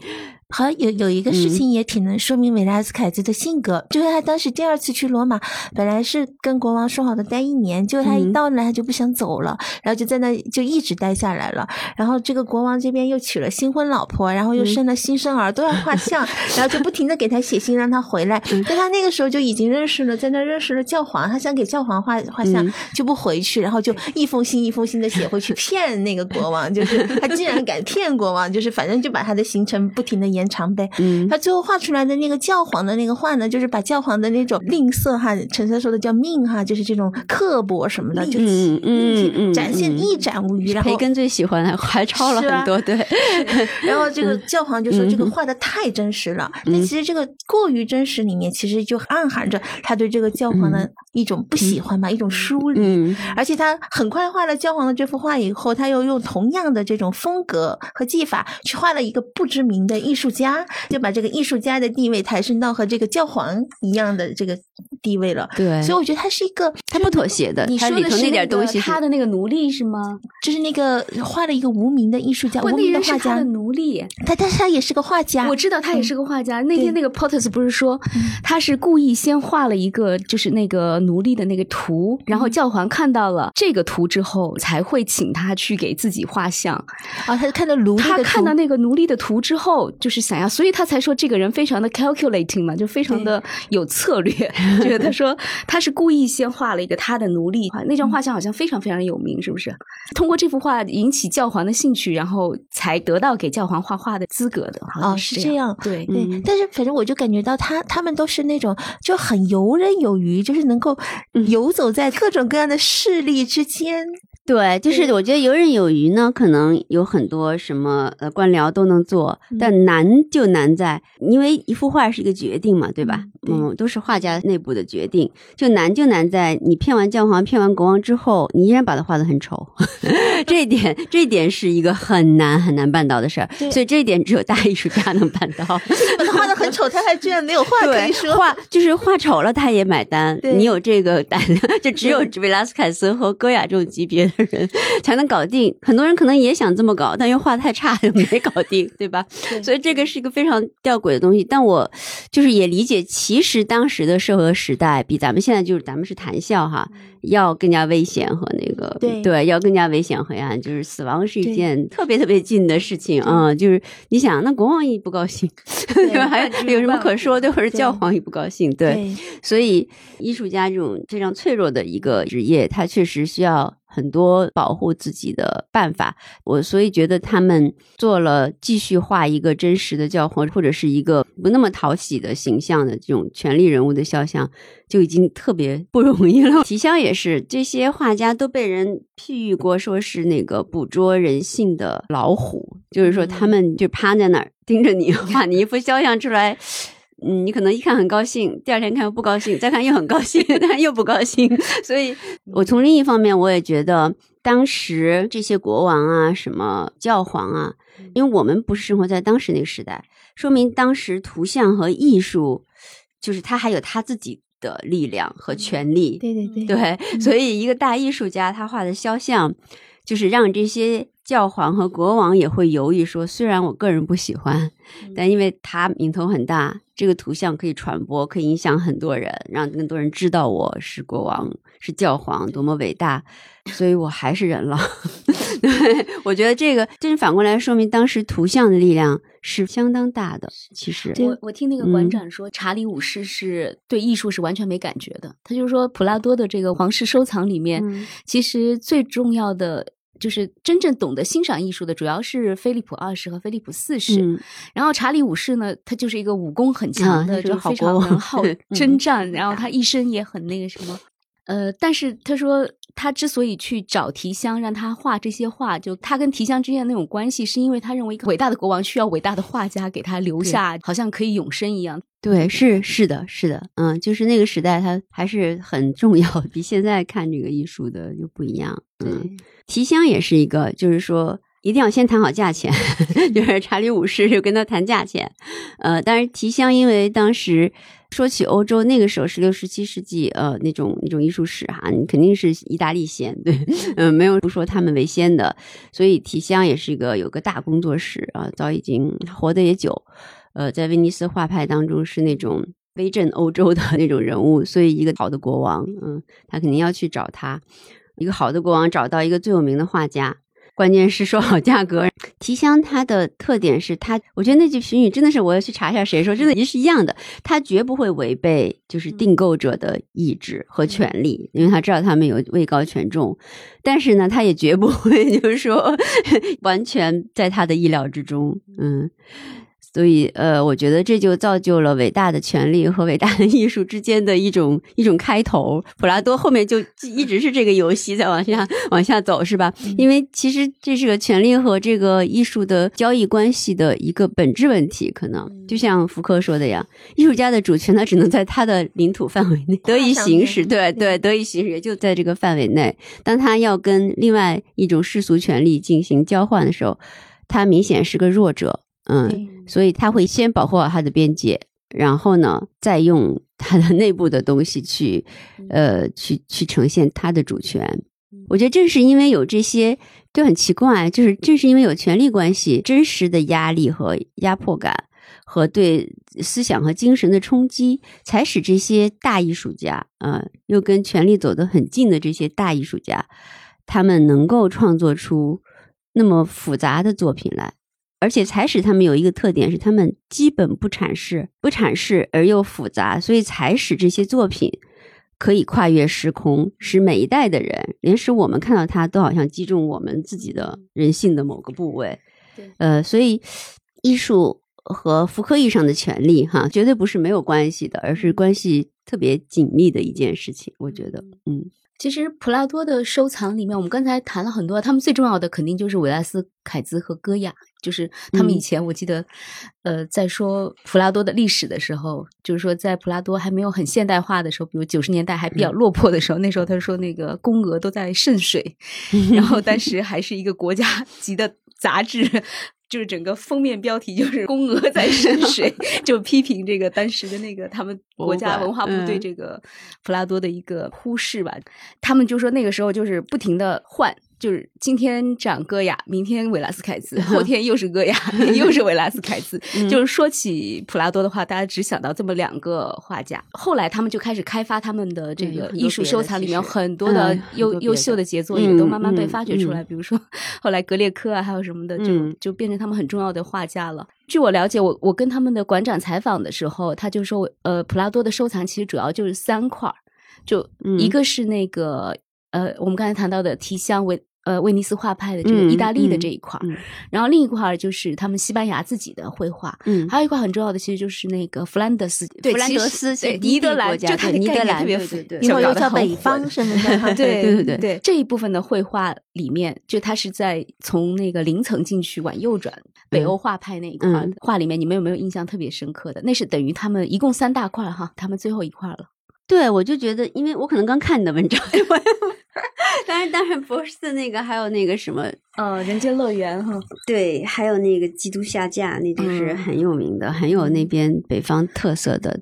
好像有有一个事情也挺能说明维拉斯凯兹的性格，就是他当时第二次去罗马，本来是跟国王说好的待一年，结果他一到那他就不想走了，然后就在那就一直待下来了。然后这个国王这边又娶了新婚老婆，然后又生了新生儿，都要画像，然后就不停的给他写信让他回来。但他那个时候就已经认识了，在那认识了教皇，他想给教皇画画像就不回去，然后就一封信一封信的写回去骗那个国王，就是他竟然敢骗国王，就是反正就把他的行程不停的。延长呗，嗯，他最后画出来的那个教皇的那个画呢，就是把教皇的那种吝啬哈，陈三说的叫命哈，就是这种刻薄什么的，就嗯嗯嗯，展现一展无余。然后培根最喜欢的还抄了很多，对。然后这个教皇就说这个画的太真实了，但其实这个过于真实里面其实就暗含着他对这个教皇的一种不喜欢吧，一种疏离。而且他很快画了教皇的这幅画以后，他又用同样的这种风格和技法去画了一个不知名的艺术。艺术家就把这个艺术家的地位抬升到和这个教皇一样的这个地位了。对，所以我觉得他是一个他不妥协的。你说的是那点东西，他的那个奴隶是吗？就是那个画了一个无名的艺术家，无名的画家的奴隶。他但是他也是个画家，我知道他也是个画家。那天那个 Potters 不是说他是故意先画了一个就是那个奴隶的那个图，然后教皇看到了这个图之后，才会请他去给自己画像。啊，他看到奴隶，他看到那个奴隶的图之后，就是想要，所以他才说这个人非常的 calculating 嘛，就非常的有策略。觉得他说他是故意先画了一个他的奴隶，那张画像好像非常非常有名，是不是？通过这幅画引起教皇的兴趣，然后才得到给教皇画画的资格的。哦，是这样，对对。但是反正我就感觉到他他们都是那种就很游刃有余，就是能够游走在各种各样的势力之间。对，就是我觉得游刃有余呢，可能有很多什么呃官僚都能做，但难就难在，因为一幅画是一个决定嘛，对吧？嗯，都是画家内部的决定，就难就难在你骗完教皇、骗完国王之后，你依然把它画的很丑，这一点这一点是一个很难很难办到的事儿，所以这一点只有大艺术家能办到。把他画的很丑，他还居然没有画可以说，画就是画丑了他也买单，你有这个胆量，就只有维拉斯凯斯和戈雅这种级别。人才能搞定，很多人可能也想这么搞，但又画太差，就没搞定，对吧？所以这个是一个非常吊诡的东西。但我就是也理解，其实当时的社会时代比咱们现在就是咱们是谈笑哈，要更加危险和那个对，要更加危险黑暗，就是死亡是一件特别特别近的事情啊。就是你想，那国王一不高兴，对吧？还有什么可说对？或者教皇一不高兴，对。所以艺术家这种非常脆弱的一个职业，他确实需要。很多保护自己的办法，我所以觉得他们做了继续画一个真实的教皇，或者是一个不那么讨喜的形象的这种权力人物的肖像，就已经特别不容易了。提香也是，这些画家都被人譬喻过，说是那个捕捉人性的老虎，就是说他们就趴在那儿盯着你 画你一幅肖像出来。嗯，你可能一看很高兴，第二天看又不高兴，再看又很高兴，但又不高兴。所以，我从另一方面，我也觉得当时这些国王啊，什么教皇啊，因为我们不是生活在当时那个时代，说明当时图像和艺术，就是他还有他自己的力量和权力。对对对，对。所以，一个大艺术家他画的肖像，就是让这些。教皇和国王也会犹豫说，虽然我个人不喜欢，但因为他名头很大，这个图像可以传播，可以影响很多人，让更多人知道我是国王，是教皇，多么伟大，所以我还是忍了。对，我觉得这个，就是反过来说明当时图像的力量是相当大的。其实，我我听那个馆长说，查理五世是对艺术是完全没感觉的。他就是说，普拉多的这个皇室收藏里面，其实最重要的。就是真正懂得欣赏艺术的，主要是菲利普二世和菲利普四世。然后查理五世呢，他就是一个武功很强的，就非常能好征战。然后他一生也很那个什么，呃，但是他说他之所以去找提香让他画这些画，就他跟提香之间的那种关系，是因为他认为一个伟大的国王需要伟大的画家给他留下，好像可以永生一样。对，是是的，是的，嗯，就是那个时代，它还是很重要，比现在看这个艺术的就不一样。嗯，提香也是一个，就是说一定要先谈好价钱，就是查理五世就跟他谈价钱。呃，但是提香因为当时说起欧洲那个时候十六、十七世纪，呃，那种那种艺术史哈，你肯定是意大利先，对，嗯，没有不说他们为先的，所以提香也是一个有个大工作室啊，早已经活得也久。呃，在威尼斯画派当中是那种威震欧洲的那种人物，所以一个好的国王，嗯，他肯定要去找他。一个好的国王找到一个最有名的画家，关键是说好价格。提香它的特点是它，我觉得那句评语真的是我要去查一下谁说，真的也是一样的。它绝不会违背就是订购者的意志和权利，因为他知道他们有位高权重。但是呢，他也绝不会 就是说 完全在他的意料之中，嗯。所以，呃，我觉得这就造就了伟大的权力和伟大的艺术之间的一种一种开头。普拉多后面就一直是这个游戏在往下往下走，是吧？因为其实这是个权力和这个艺术的交易关系的一个本质问题。可能就像福柯说的呀，艺术家的主权他只能在他的领土范围内得以行使，对对，得以行使，也就在这个范围内。当他要跟另外一种世俗权利进行交换的时候，他明显是个弱者。嗯，所以他会先保护好他的边界，然后呢，再用 他的内部的东西去，呃，去去呈现他的主权。我觉得正是因为有这些，就很奇怪，就是正是因为有权力关系、真实的压力和压迫感，和对思想和精神的冲击，才使这些大艺术家，啊，又跟权力走得很近的这些大艺术家，他们能够创作出那么复杂的作品来。而且才使他们有一个特点，是他们基本不阐释，不阐释而又复杂，所以才使这些作品可以跨越时空，使每一代的人，连使我们看到它都好像击中我们自己的人性的某个部位。呃，所以艺术和福柯意义上的权利，哈，绝对不是没有关系的，而是关系特别紧密的一件事情。我觉得，嗯。其实普拉多的收藏里面，我们刚才谈了很多，他们最重要的肯定就是维拉斯凯兹和戈雅，就是他们以前我记得，呃，在说普拉多的历史的时候，就是说在普拉多还没有很现代化的时候，比如九十年代还比较落魄的时候，那时候他说那个宫娥都在渗水，然后当时还是一个国家级的杂志。就是整个封面标题就是“宫娥在深水 ”，就批评这个当时的那个他们国家文化部对这个普拉多的一个忽视吧。他们就说那个时候就是不停的换。就是今天长戈雅，明天维拉斯凯兹，后天又是戈雅，又是维拉斯凯兹。就是说起普拉多的话，大家只想到这么两个画家。后来他们就开始开发他们的这个艺术收藏，里面很多的优优秀的杰作，也都慢慢被发掘出来。比如说后来格列科啊，还有什么的，就就变成他们很重要的画家了。据我了解，我我跟他们的馆长采访的时候，他就说，呃，普拉多的收藏其实主要就是三块儿，就一个是那个。呃，我们刚才谈到的提香维呃威尼斯画派的这个意大利的这一块，然后另一块就是他们西班牙自己的绘画，嗯，还有一块很重要的其实就是那个弗兰德斯，对，弗兰德斯，对，尼德兰，就它的概念特别复杂，以后又叫北方什么的，对对对对，这一部分的绘画里面，就他是在从那个零层进去往右转，北欧画派那一块画里面，你们有没有印象特别深刻的？那是等于他们一共三大块哈，他们最后一块了。对，我就觉得，因为我可能刚看你的文章，当然当然博士那个还有那个什么，呃，人间乐园哈，对，还有那个基督下架，那都是很有名的，很有那边北方特色的。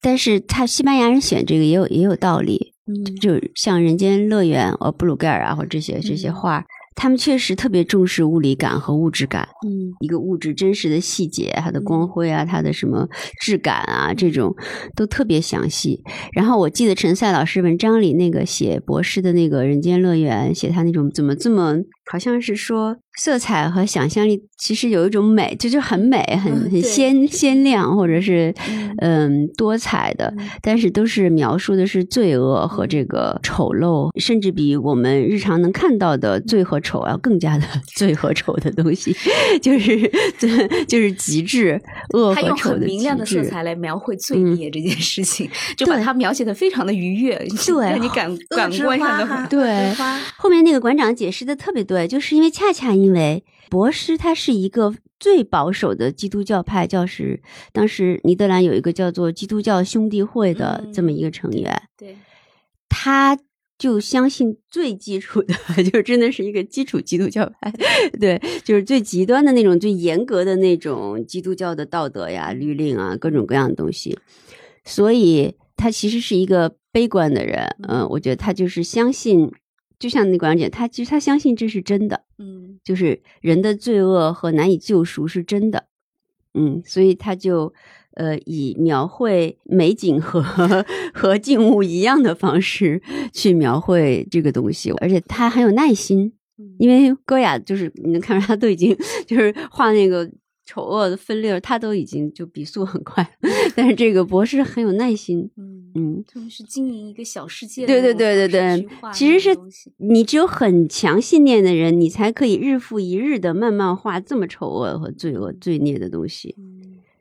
但是他西班牙人选这个也有也有道理，就像人间乐园、哦布鲁盖尔啊，或这些这些画，他们确实特别重视物理感和物质感，嗯。一个物质真实的细节，它的光辉啊，它的什么质感啊，这种都特别详细。然后我记得陈赛老师文章里那个写博士的那个《人间乐园》，写他那种怎么这么好像是说色彩和想象力其实有一种美，就是很美、很很嗯鲜鲜亮，或者是嗯。嗯多彩的，但是都是描述的是罪恶和这个丑陋，甚至比我们日常能看到的罪和丑要更加的 罪和丑的东西，就是对，就是极致恶和丑的很明亮的色彩来描绘罪嗯孽这件事情，就把它描写的非常的愉悦，对让你感 感官上的哈对后面那个馆长解释的特别对，就是因为恰恰因为博士他是一个最保守的基督教派教士，当时尼德兰有一个叫做基督教兄弟会的嗯这么一个成员，对，他就相信最基础的，就真的是一个基础基督教派，对，就是最极端的那种、最严格的那种基督教的道德呀、律令啊，各种各样的东西。所以他其实是一个悲观的人，嗯、我觉得他就是相信，就像那馆长讲，他其实他相信这是真的，嗯。就是人的罪恶和难以救赎是真的，嗯，所以他就呃以描绘美景和和静物一样的方式去描绘这个东西，而且他很有耐心，因为戈雅就是你能看出他都已经就是画那个。丑恶的分裂，他都已经就笔速很快，但是这个博士很有耐心，嗯，嗯，他们是经营一个小世界的对对对对对其实是你只有很强信念的人，你才可以日复一日的慢慢画这么丑恶和罪恶、罪孽的东西，嗯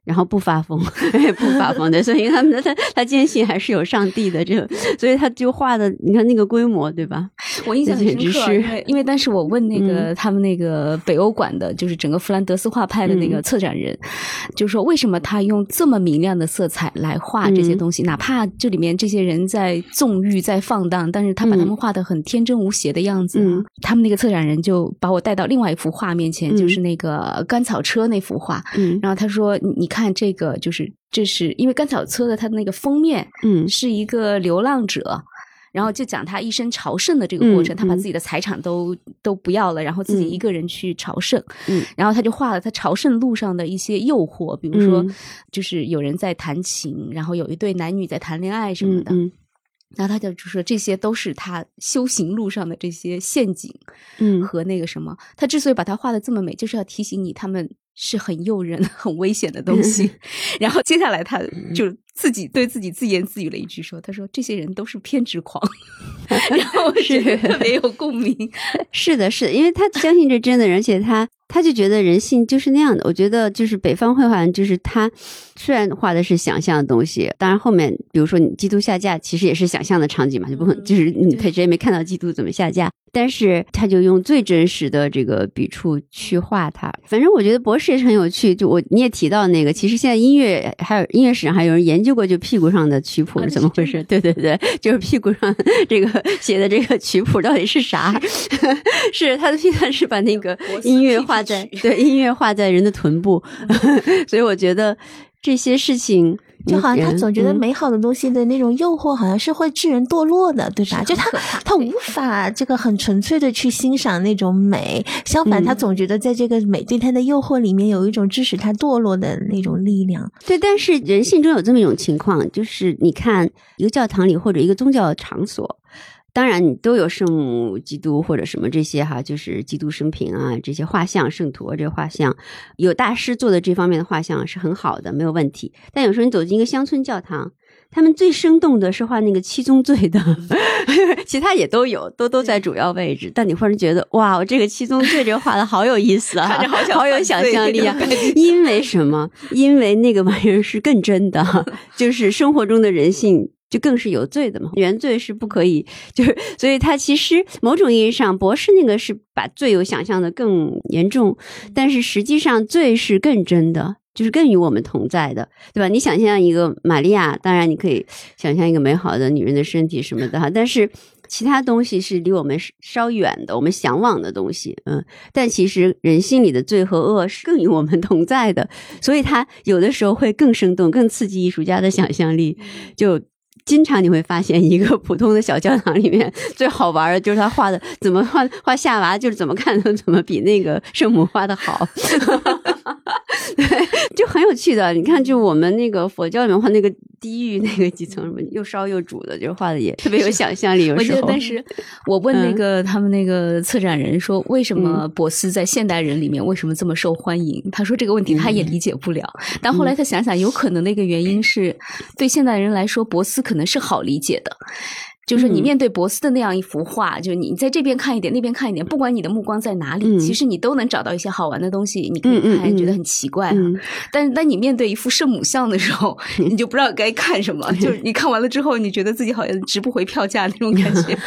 然后不发疯，不发疯的，所以他们他他坚信还是有上帝的，这个，所以他就画的，你看那个规模，对吧？我印象很深刻，因为因为当时我问那个、他们那个北欧馆的，就是整个弗兰德斯画派的那个嗯。策展人，就说为什么他用这么明亮的色彩来画这些嗯。东西，哪怕这里面这些人在纵欲、在放荡，但是他把他们画的很天真无邪的样子、他们那个策展人就把我带到另外一幅画面前，嗯。就是那个甘草车那幅画，嗯。然后他说：“你你看这个，就是这是因为甘草车的他的那个封面，嗯。是一个流浪者，然后就讲他一生朝圣的这个过程，嗯他把嗯。自己的财产都都不要了，然后自己嗯。一个人去朝圣，嗯。然后他就画了他朝圣路上的一些诱惑，比如说嗯。就是有人在弹琴，然后有一对男女在谈恋爱什么的，嗯。嗯然后他就就说这些都是他修行路上的这些陷阱嗯。和那个什么，他之所以把他画的这么美，就是要提醒你他们。是很诱人、很危险的东西，然后接下来他就自己对自己自言自语了一句说：“他说这些人都是偏执狂。”然后我觉得特别有共鸣。是的，是的，因为他相信这真的人，而且他他就觉得人性就是那样的。我觉得就是北方绘画，就是他虽然画的是想象的东西，当然后面比如说你基督下架，其实也是想象的场景嘛，就不可能嗯就是你对可以直接没看到基督怎么下架，但是他就用最真实的这个笔触去画它。反正我觉得博士也是很有趣，就我你也提到那个，其实现在音乐还有音乐史上还有人研究过，就屁股上的曲谱是怎么回事？对对对，就是屁股上这个写的这个曲谱到底是啥？是他的批判是把那个音乐画在对音乐画在人的臀部，所以我觉得这些事情就好像他总觉得嗯美好的东西的那种诱惑，好像是会致人堕落的，对吧？就他他无法这个很纯粹的去欣赏那种美，相反，嗯他总觉得在这个美对他的诱惑里面有一种致使他堕落的那种力量。对，但是人性中有这么一种情况，就是你看一个教堂里或者一个宗教场所，当然你都有圣母、基督或者什么这些哈，就是基督生平啊，这些画像、圣徒啊这画像，有大师做的这方面的画像是很好的，没有问题。但有时候你走进一个乡村教堂。他们最生动的是画那个七宗罪的，其他也都有，都都在主要位置。但你忽然觉得，哇，我这个七宗罪这个画的好有意思啊，看着好想有想象力啊！因为什么？因为那个玩意儿是更真的，就是生活中的人性就更是有罪的嘛。原罪是不可以，就是所以他其实某种意义上，博士那个是把罪有想象的更严重，但是实际上罪是更真的。就是更与我们同在的，对吧？你想象一个玛利亚，当然你可以想象一个美好的女人的身体什么的哈，但是其他东西是离我们稍远的，我们向往的东西，嗯。但其实人心里的罪和恶是更与我们同在的，所以它有的时候会更生动、更刺激艺术家的想象力。就经常你会发现，一个普通的小教堂里面最好玩的就是他画的怎么画画夏娃，就是怎么看都怎么比那个圣母画的好，对，就很有趣的。你看，就我们那个佛教里面画那个地狱那个几层什么又烧又煮的，就是画的也特别有想象力。有时候，但是我问那个他们那个策展人说，为什么博斯在现代人里面为什么这么受欢迎？他说这个问题他也理解不了。但后来他想想，有可能的一个原因是对现代人来说，博斯可能是好理解的。就是你面对博斯的那样一幅画，就是你在这边看一点，那边看一点，不管你的目光在哪里，其实你都能找到一些好玩的东西。你可以看，觉得很奇怪。但是当你面对一幅圣母像的时候，你就不知道该看什么。就是你看完了之后，你觉得自己好像值不回票价那种感觉。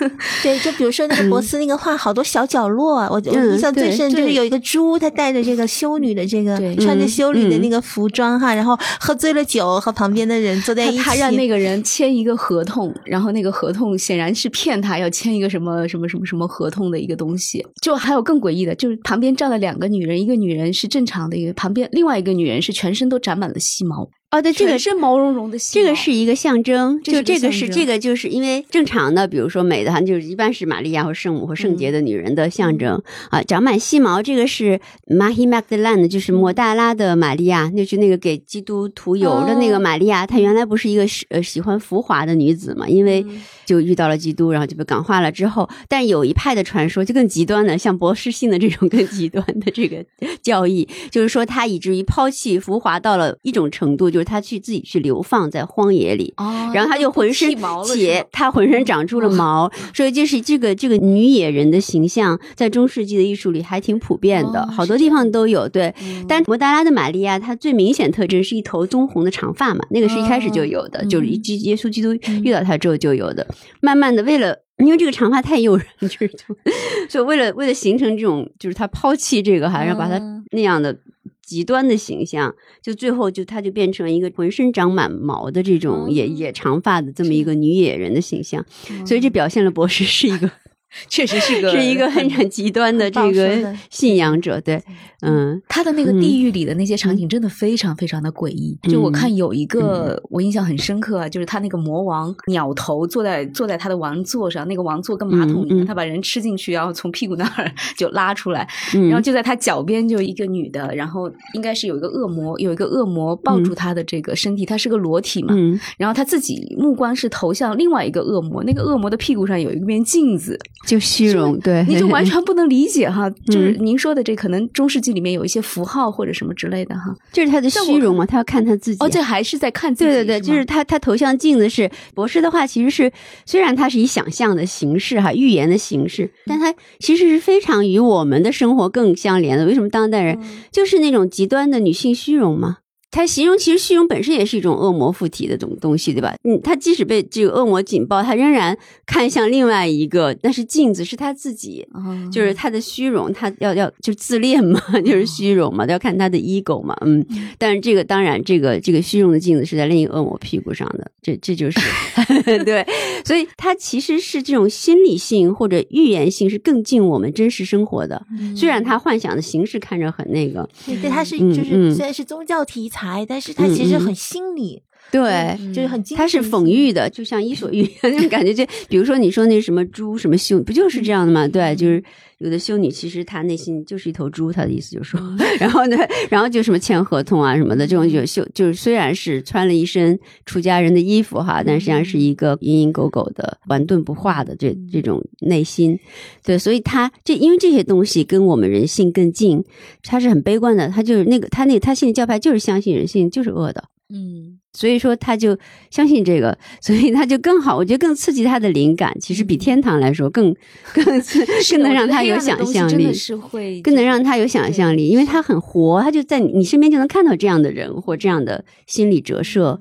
对，就比如说那个博斯那个画，好多小角落，我我印象最深就是有一个猪，它带着这个修女的这个穿着修女的那个服装哈，然后喝醉了酒，和旁边的人坐在一起，他让那个人签一个合同，然后。那个合同显然是骗他，要签一个什么什么什么什么合同的一个东西。就还有更诡异的，就是旁边站了两个女人，一个女人是正常的，一个旁边另外一个女人是全身都长满了细毛。哦，对，这个是毛茸茸的，这个是一个象征，就这个是这个就是因为正常的，比如说美的哈，就是一般是玛利亚或圣母或圣洁的女人的象征啊，长满细毛，这个是 Mahi Magdalene，就是摩大拉的玛利亚，就是那个给基督涂油的那个玛利亚，她原来不是一个呃喜欢浮华的女子嘛，因为就遇到了基督，然后就被感化了之后，但有一派的传说就更极端的，像博士信的这种更极端的这个教义，就是说她以至于抛弃浮华到了一种程度，就是。他去自己去流放在荒野里，然后他就浑身且他浑身长出了毛，所以就是这个这个女野人的形象，在中世纪的艺术里还挺普遍的，好多地方都有。对，但摩达拉的玛利亚，她最明显特征是一头棕红的长发嘛，那个是一开始就有的，就是基耶稣基督遇到她之后就有的。慢慢的，为了 因为这个长发太诱人，就是 所以为了为了形成这种，就是他抛弃这个，还要把他那样的。极端的形象，就最后就她就变成一个浑身长满毛的这种野野长发的这么一个女野人的形象，所以这表现了博士是一个。确实是个是一个很很极端的这个 信仰者，对，嗯，他的那个地狱里的那些场景真的非常非常的诡异。就我看有一个我印象很深刻啊，就是他那个魔王鸟头坐在坐在他的王座上，那个王座跟马桶一样，他把人吃进去，然后从屁股那儿 就拉出来，然后就在他脚边就一个女的，然后应该是有一个恶魔，有一个恶魔抱住他的这个身体，他是个裸体嘛，然后他自己目光是投向另外一个恶魔，那个恶魔的屁股上有一面镜子。就虚荣，对，你就完全不能理解哈。就是您说的这，可能中世纪里面有一些符号或者什么之类的哈。就是他的虚荣嘛，他要看他自己。哦，这还是在看自己。对对对，就是他他头像镜子是博士的话，其实是虽然他是以想象的形式哈，预言的形式，但他其实是非常与我们的生活更相连的。为什么当代人就是那种极端的女性虚荣吗？他形容其实虚荣本身也是一种恶魔附体的东东西，对吧？嗯，他即使被这个恶魔警报，他仍然看向另外一个，但是镜子是他自己，就是他的虚荣，他要要就自恋嘛，就是虚荣嘛，要看他的 ego 嘛，嗯。但是这个当然，这个这个虚荣的镜子是在另一个恶魔屁股上的，这这就是 对，所以他其实是这种心理性或者预言性是更近我们真实生活的。虽然他幻想的形式看着很那个，对，他是就是虽然是宗教题材。但是他其实很心理，对，就是很，他是讽喻的，就像伊索寓言那种感觉。就比如说你说那什么猪什么熊，不就是这样的吗？对，就是有的修女其实她内心就是一头猪，她的意思就是说，然后呢，然后就什么签合同啊什么的，这种就修就是虽然是穿了一身出家人的衣服哈，但实际上是一个蝇营狗苟的顽钝不化的这这种内心。对，所以他这因为这些东西跟我们人性更近，他是很悲观的，他就是那个他那他信的教派就是相信人性就是恶的。嗯，所以说他就相信这个，所以他就更好，我觉得更刺激他的灵感。其实比天堂来说更更更能让他有想象力，是会更能让他有想象力，因为他很活，他就在你身边就能看到这样的人或这样的心理折射，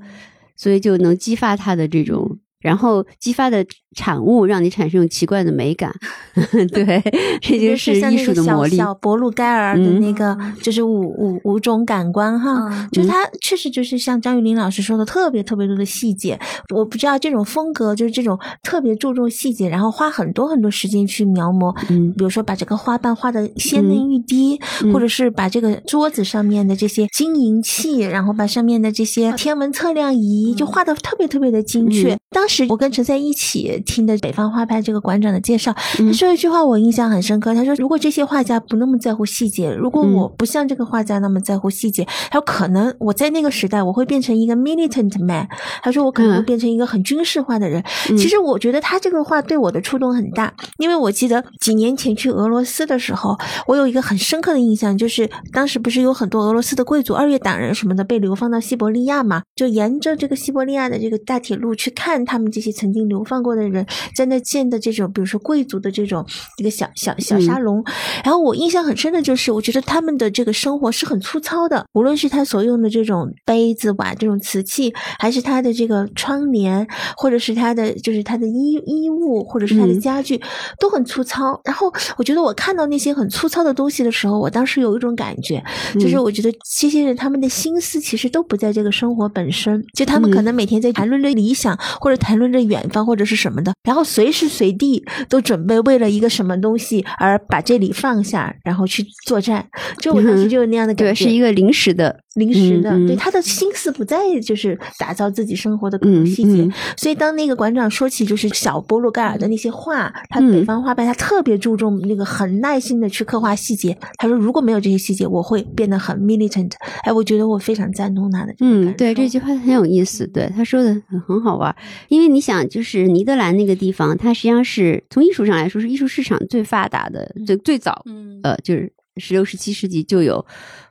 所以就能激发他的这种然后激发的产物让你产生奇怪的美感。对，这就是艺术的魔力。小博鲁盖尔的那个，就是五五五种感官哈，就是他确实就是像张玉林老师说的，特别特别多的细节。我不知道这种风格就是这种特别注重细节，然后花很多很多时间去描摹。嗯，比如说把这个花瓣画的鲜嫩欲滴，或者是把这个桌子上面的这些金银器，然后把上面的这些天文测量仪就画的特别特别的精确。当时我跟陈在一起听的北方画派这个馆长的介绍。他说一句话我印象很深刻，他说：“如果这些画家不那么在乎细节，如果我不像这个画家那么在乎细节，他说可能我在那个时代我会变成一个 militant man。他说我可能会变成一个很军事化的人。其实我觉得他这个话对我的触动很大，因为我记得几年前去俄罗斯的时候，我有一个很深刻的印象，就是当时不是有很多俄罗斯的贵族、二月党人什么的被流放到西伯利亚嘛，就沿着这个西伯利亚的这个大铁路去看他们这些曾经流放过的人在那建的这种，比如说贵族的这种。”一个小小小沙龙，然后我印象很深的就是，我觉得他们的这个生活是很粗糙的，无论是他所用的这种杯子碗这种瓷器，还是他的这个窗帘，或者是他的就是他的衣衣物，或者是他的家具，都很粗糙。然后我觉得我看到那些很粗糙的东西的时候，我当时有一种感觉，就是我觉得这些人他们的心思其实都不在这个生活本身，就他们可能每天在谈论着理想，或者谈论着远方或者是什么的，然后随时随地都准备为了。一个什么东西而把这里放下，然后去作战，就我当时就有那样的感觉，是一个临时的。临时的，对他的心思不在就是打造自己生活的各种细节，所以当那个馆长说起就是小波洛盖尔的那些画，他北方画派他特别注重那个很耐心的去刻画细节。他说如果没有这些细节，我会变得很 militant。哎，我觉得我非常赞同他的。嗯，对这句话很有意思，对他说的很好玩，因为你想，就是尼德兰那个地方，它实际上是从艺术上来说是艺术市场最发达的，最最早，嗯，呃，就是十六、十七世纪就有。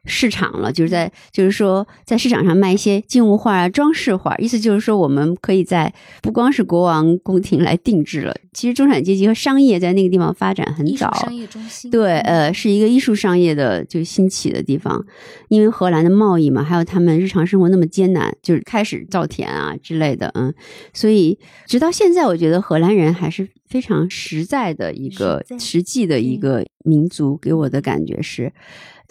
市场了，就是在，就是说，在市场上卖一些静物画啊、装饰画，意思就是说，我们可以在不光是国王宫廷来定制了，其实中产阶级和商业在那个地方发展很早，商业中心，对，呃，是一个艺术商业的就兴起的地方，因为荷兰的贸易嘛，还有他们日常生活那么艰难，就是开始造田啊之类的，嗯，所以直到现在，我觉得荷兰人还是非常实在的一个实际的一个民族，给我的感觉是。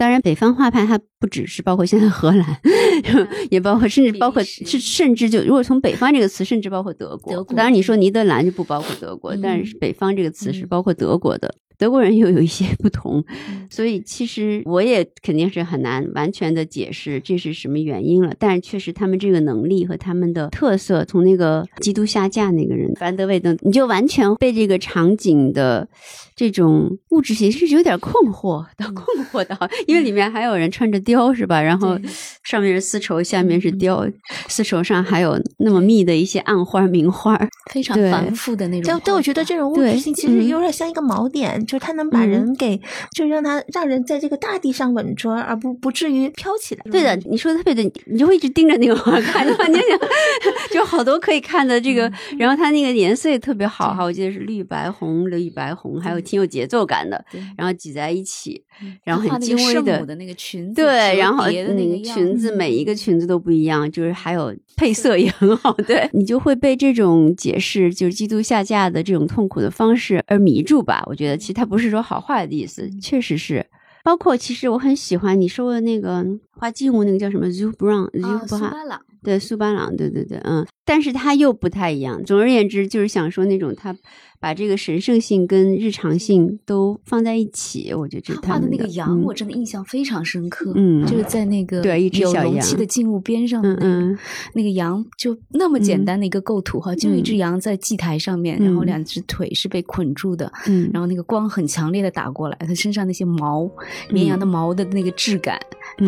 当然，北方画派它不只是包括现在荷兰，也包括甚至包括是甚至就如果从北方这个词，甚至包括德国。当然，你说尼德兰就不包括德国，但是北方这个词是包括德国的。德国人又有一些不同，所以其实我也肯定是很难完全的解释这是什么原因了。但是确实，他们这个能力和他们的特色，从那个基督下嫁那个人凡德韦登，你就完全被这个场景的这种物质性是有点困惑到困惑到，因为里面还有人穿着貂是吧？然后上面是丝绸，下面是貂，丝绸上还有那么密的一些暗花名花，非常繁复的那种。但我觉得这种物质性其实有点像一个锚点。就是他能把人给，就让他让人在这个大地上稳着，而不不至于飘起来。对的，你说的特别对，你就会一直盯着那个花看，你想 就好多可以看的这个，然后它那个颜色也特别好哈，我记得是绿白红、绿白红，还有挺有节奏感的，然后挤在一起，然后很精微的那个裙子，对，然后那个裙子每一个裙子都不一样，就是还有配色也很好，对 你就会被这种解释就是基督下架的这种痛苦的方式而迷住吧？我觉得其实他不是说好坏的意思，确实是。包括其实我很喜欢你说的那个画静物那个叫什么 Zoo Brown，Zoo 布朗，对苏巴朗，对对对，嗯，但是他又不太一样。总而言之，就是想说那种他。把这个神圣性跟日常性都放在一起，我觉得他画的那个羊，我真的印象非常深刻。嗯，就是在那个对一只小羊的静物边上，嗯嗯，那个羊就那么简单的一个构图哈，就有一只羊在祭台上面，然后两只腿是被捆住的，嗯，然后那个光很强烈的打过来，它身上那些毛，绵羊的毛的那个质感，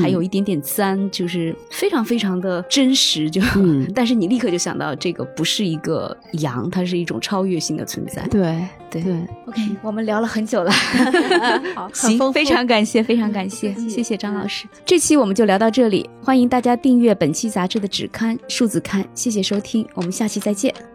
还有一点点脏，就是非常非常的真实。就，但是你立刻就想到这个不是一个羊，它是一种超越性的存在。对对。对，OK，我们聊了很久了，好，行，非常感谢，非常感谢，谢谢张老师。这期我们就聊到这里，欢迎大家订阅本期杂志的纸刊、数字刊，谢谢收听，我们下期再见。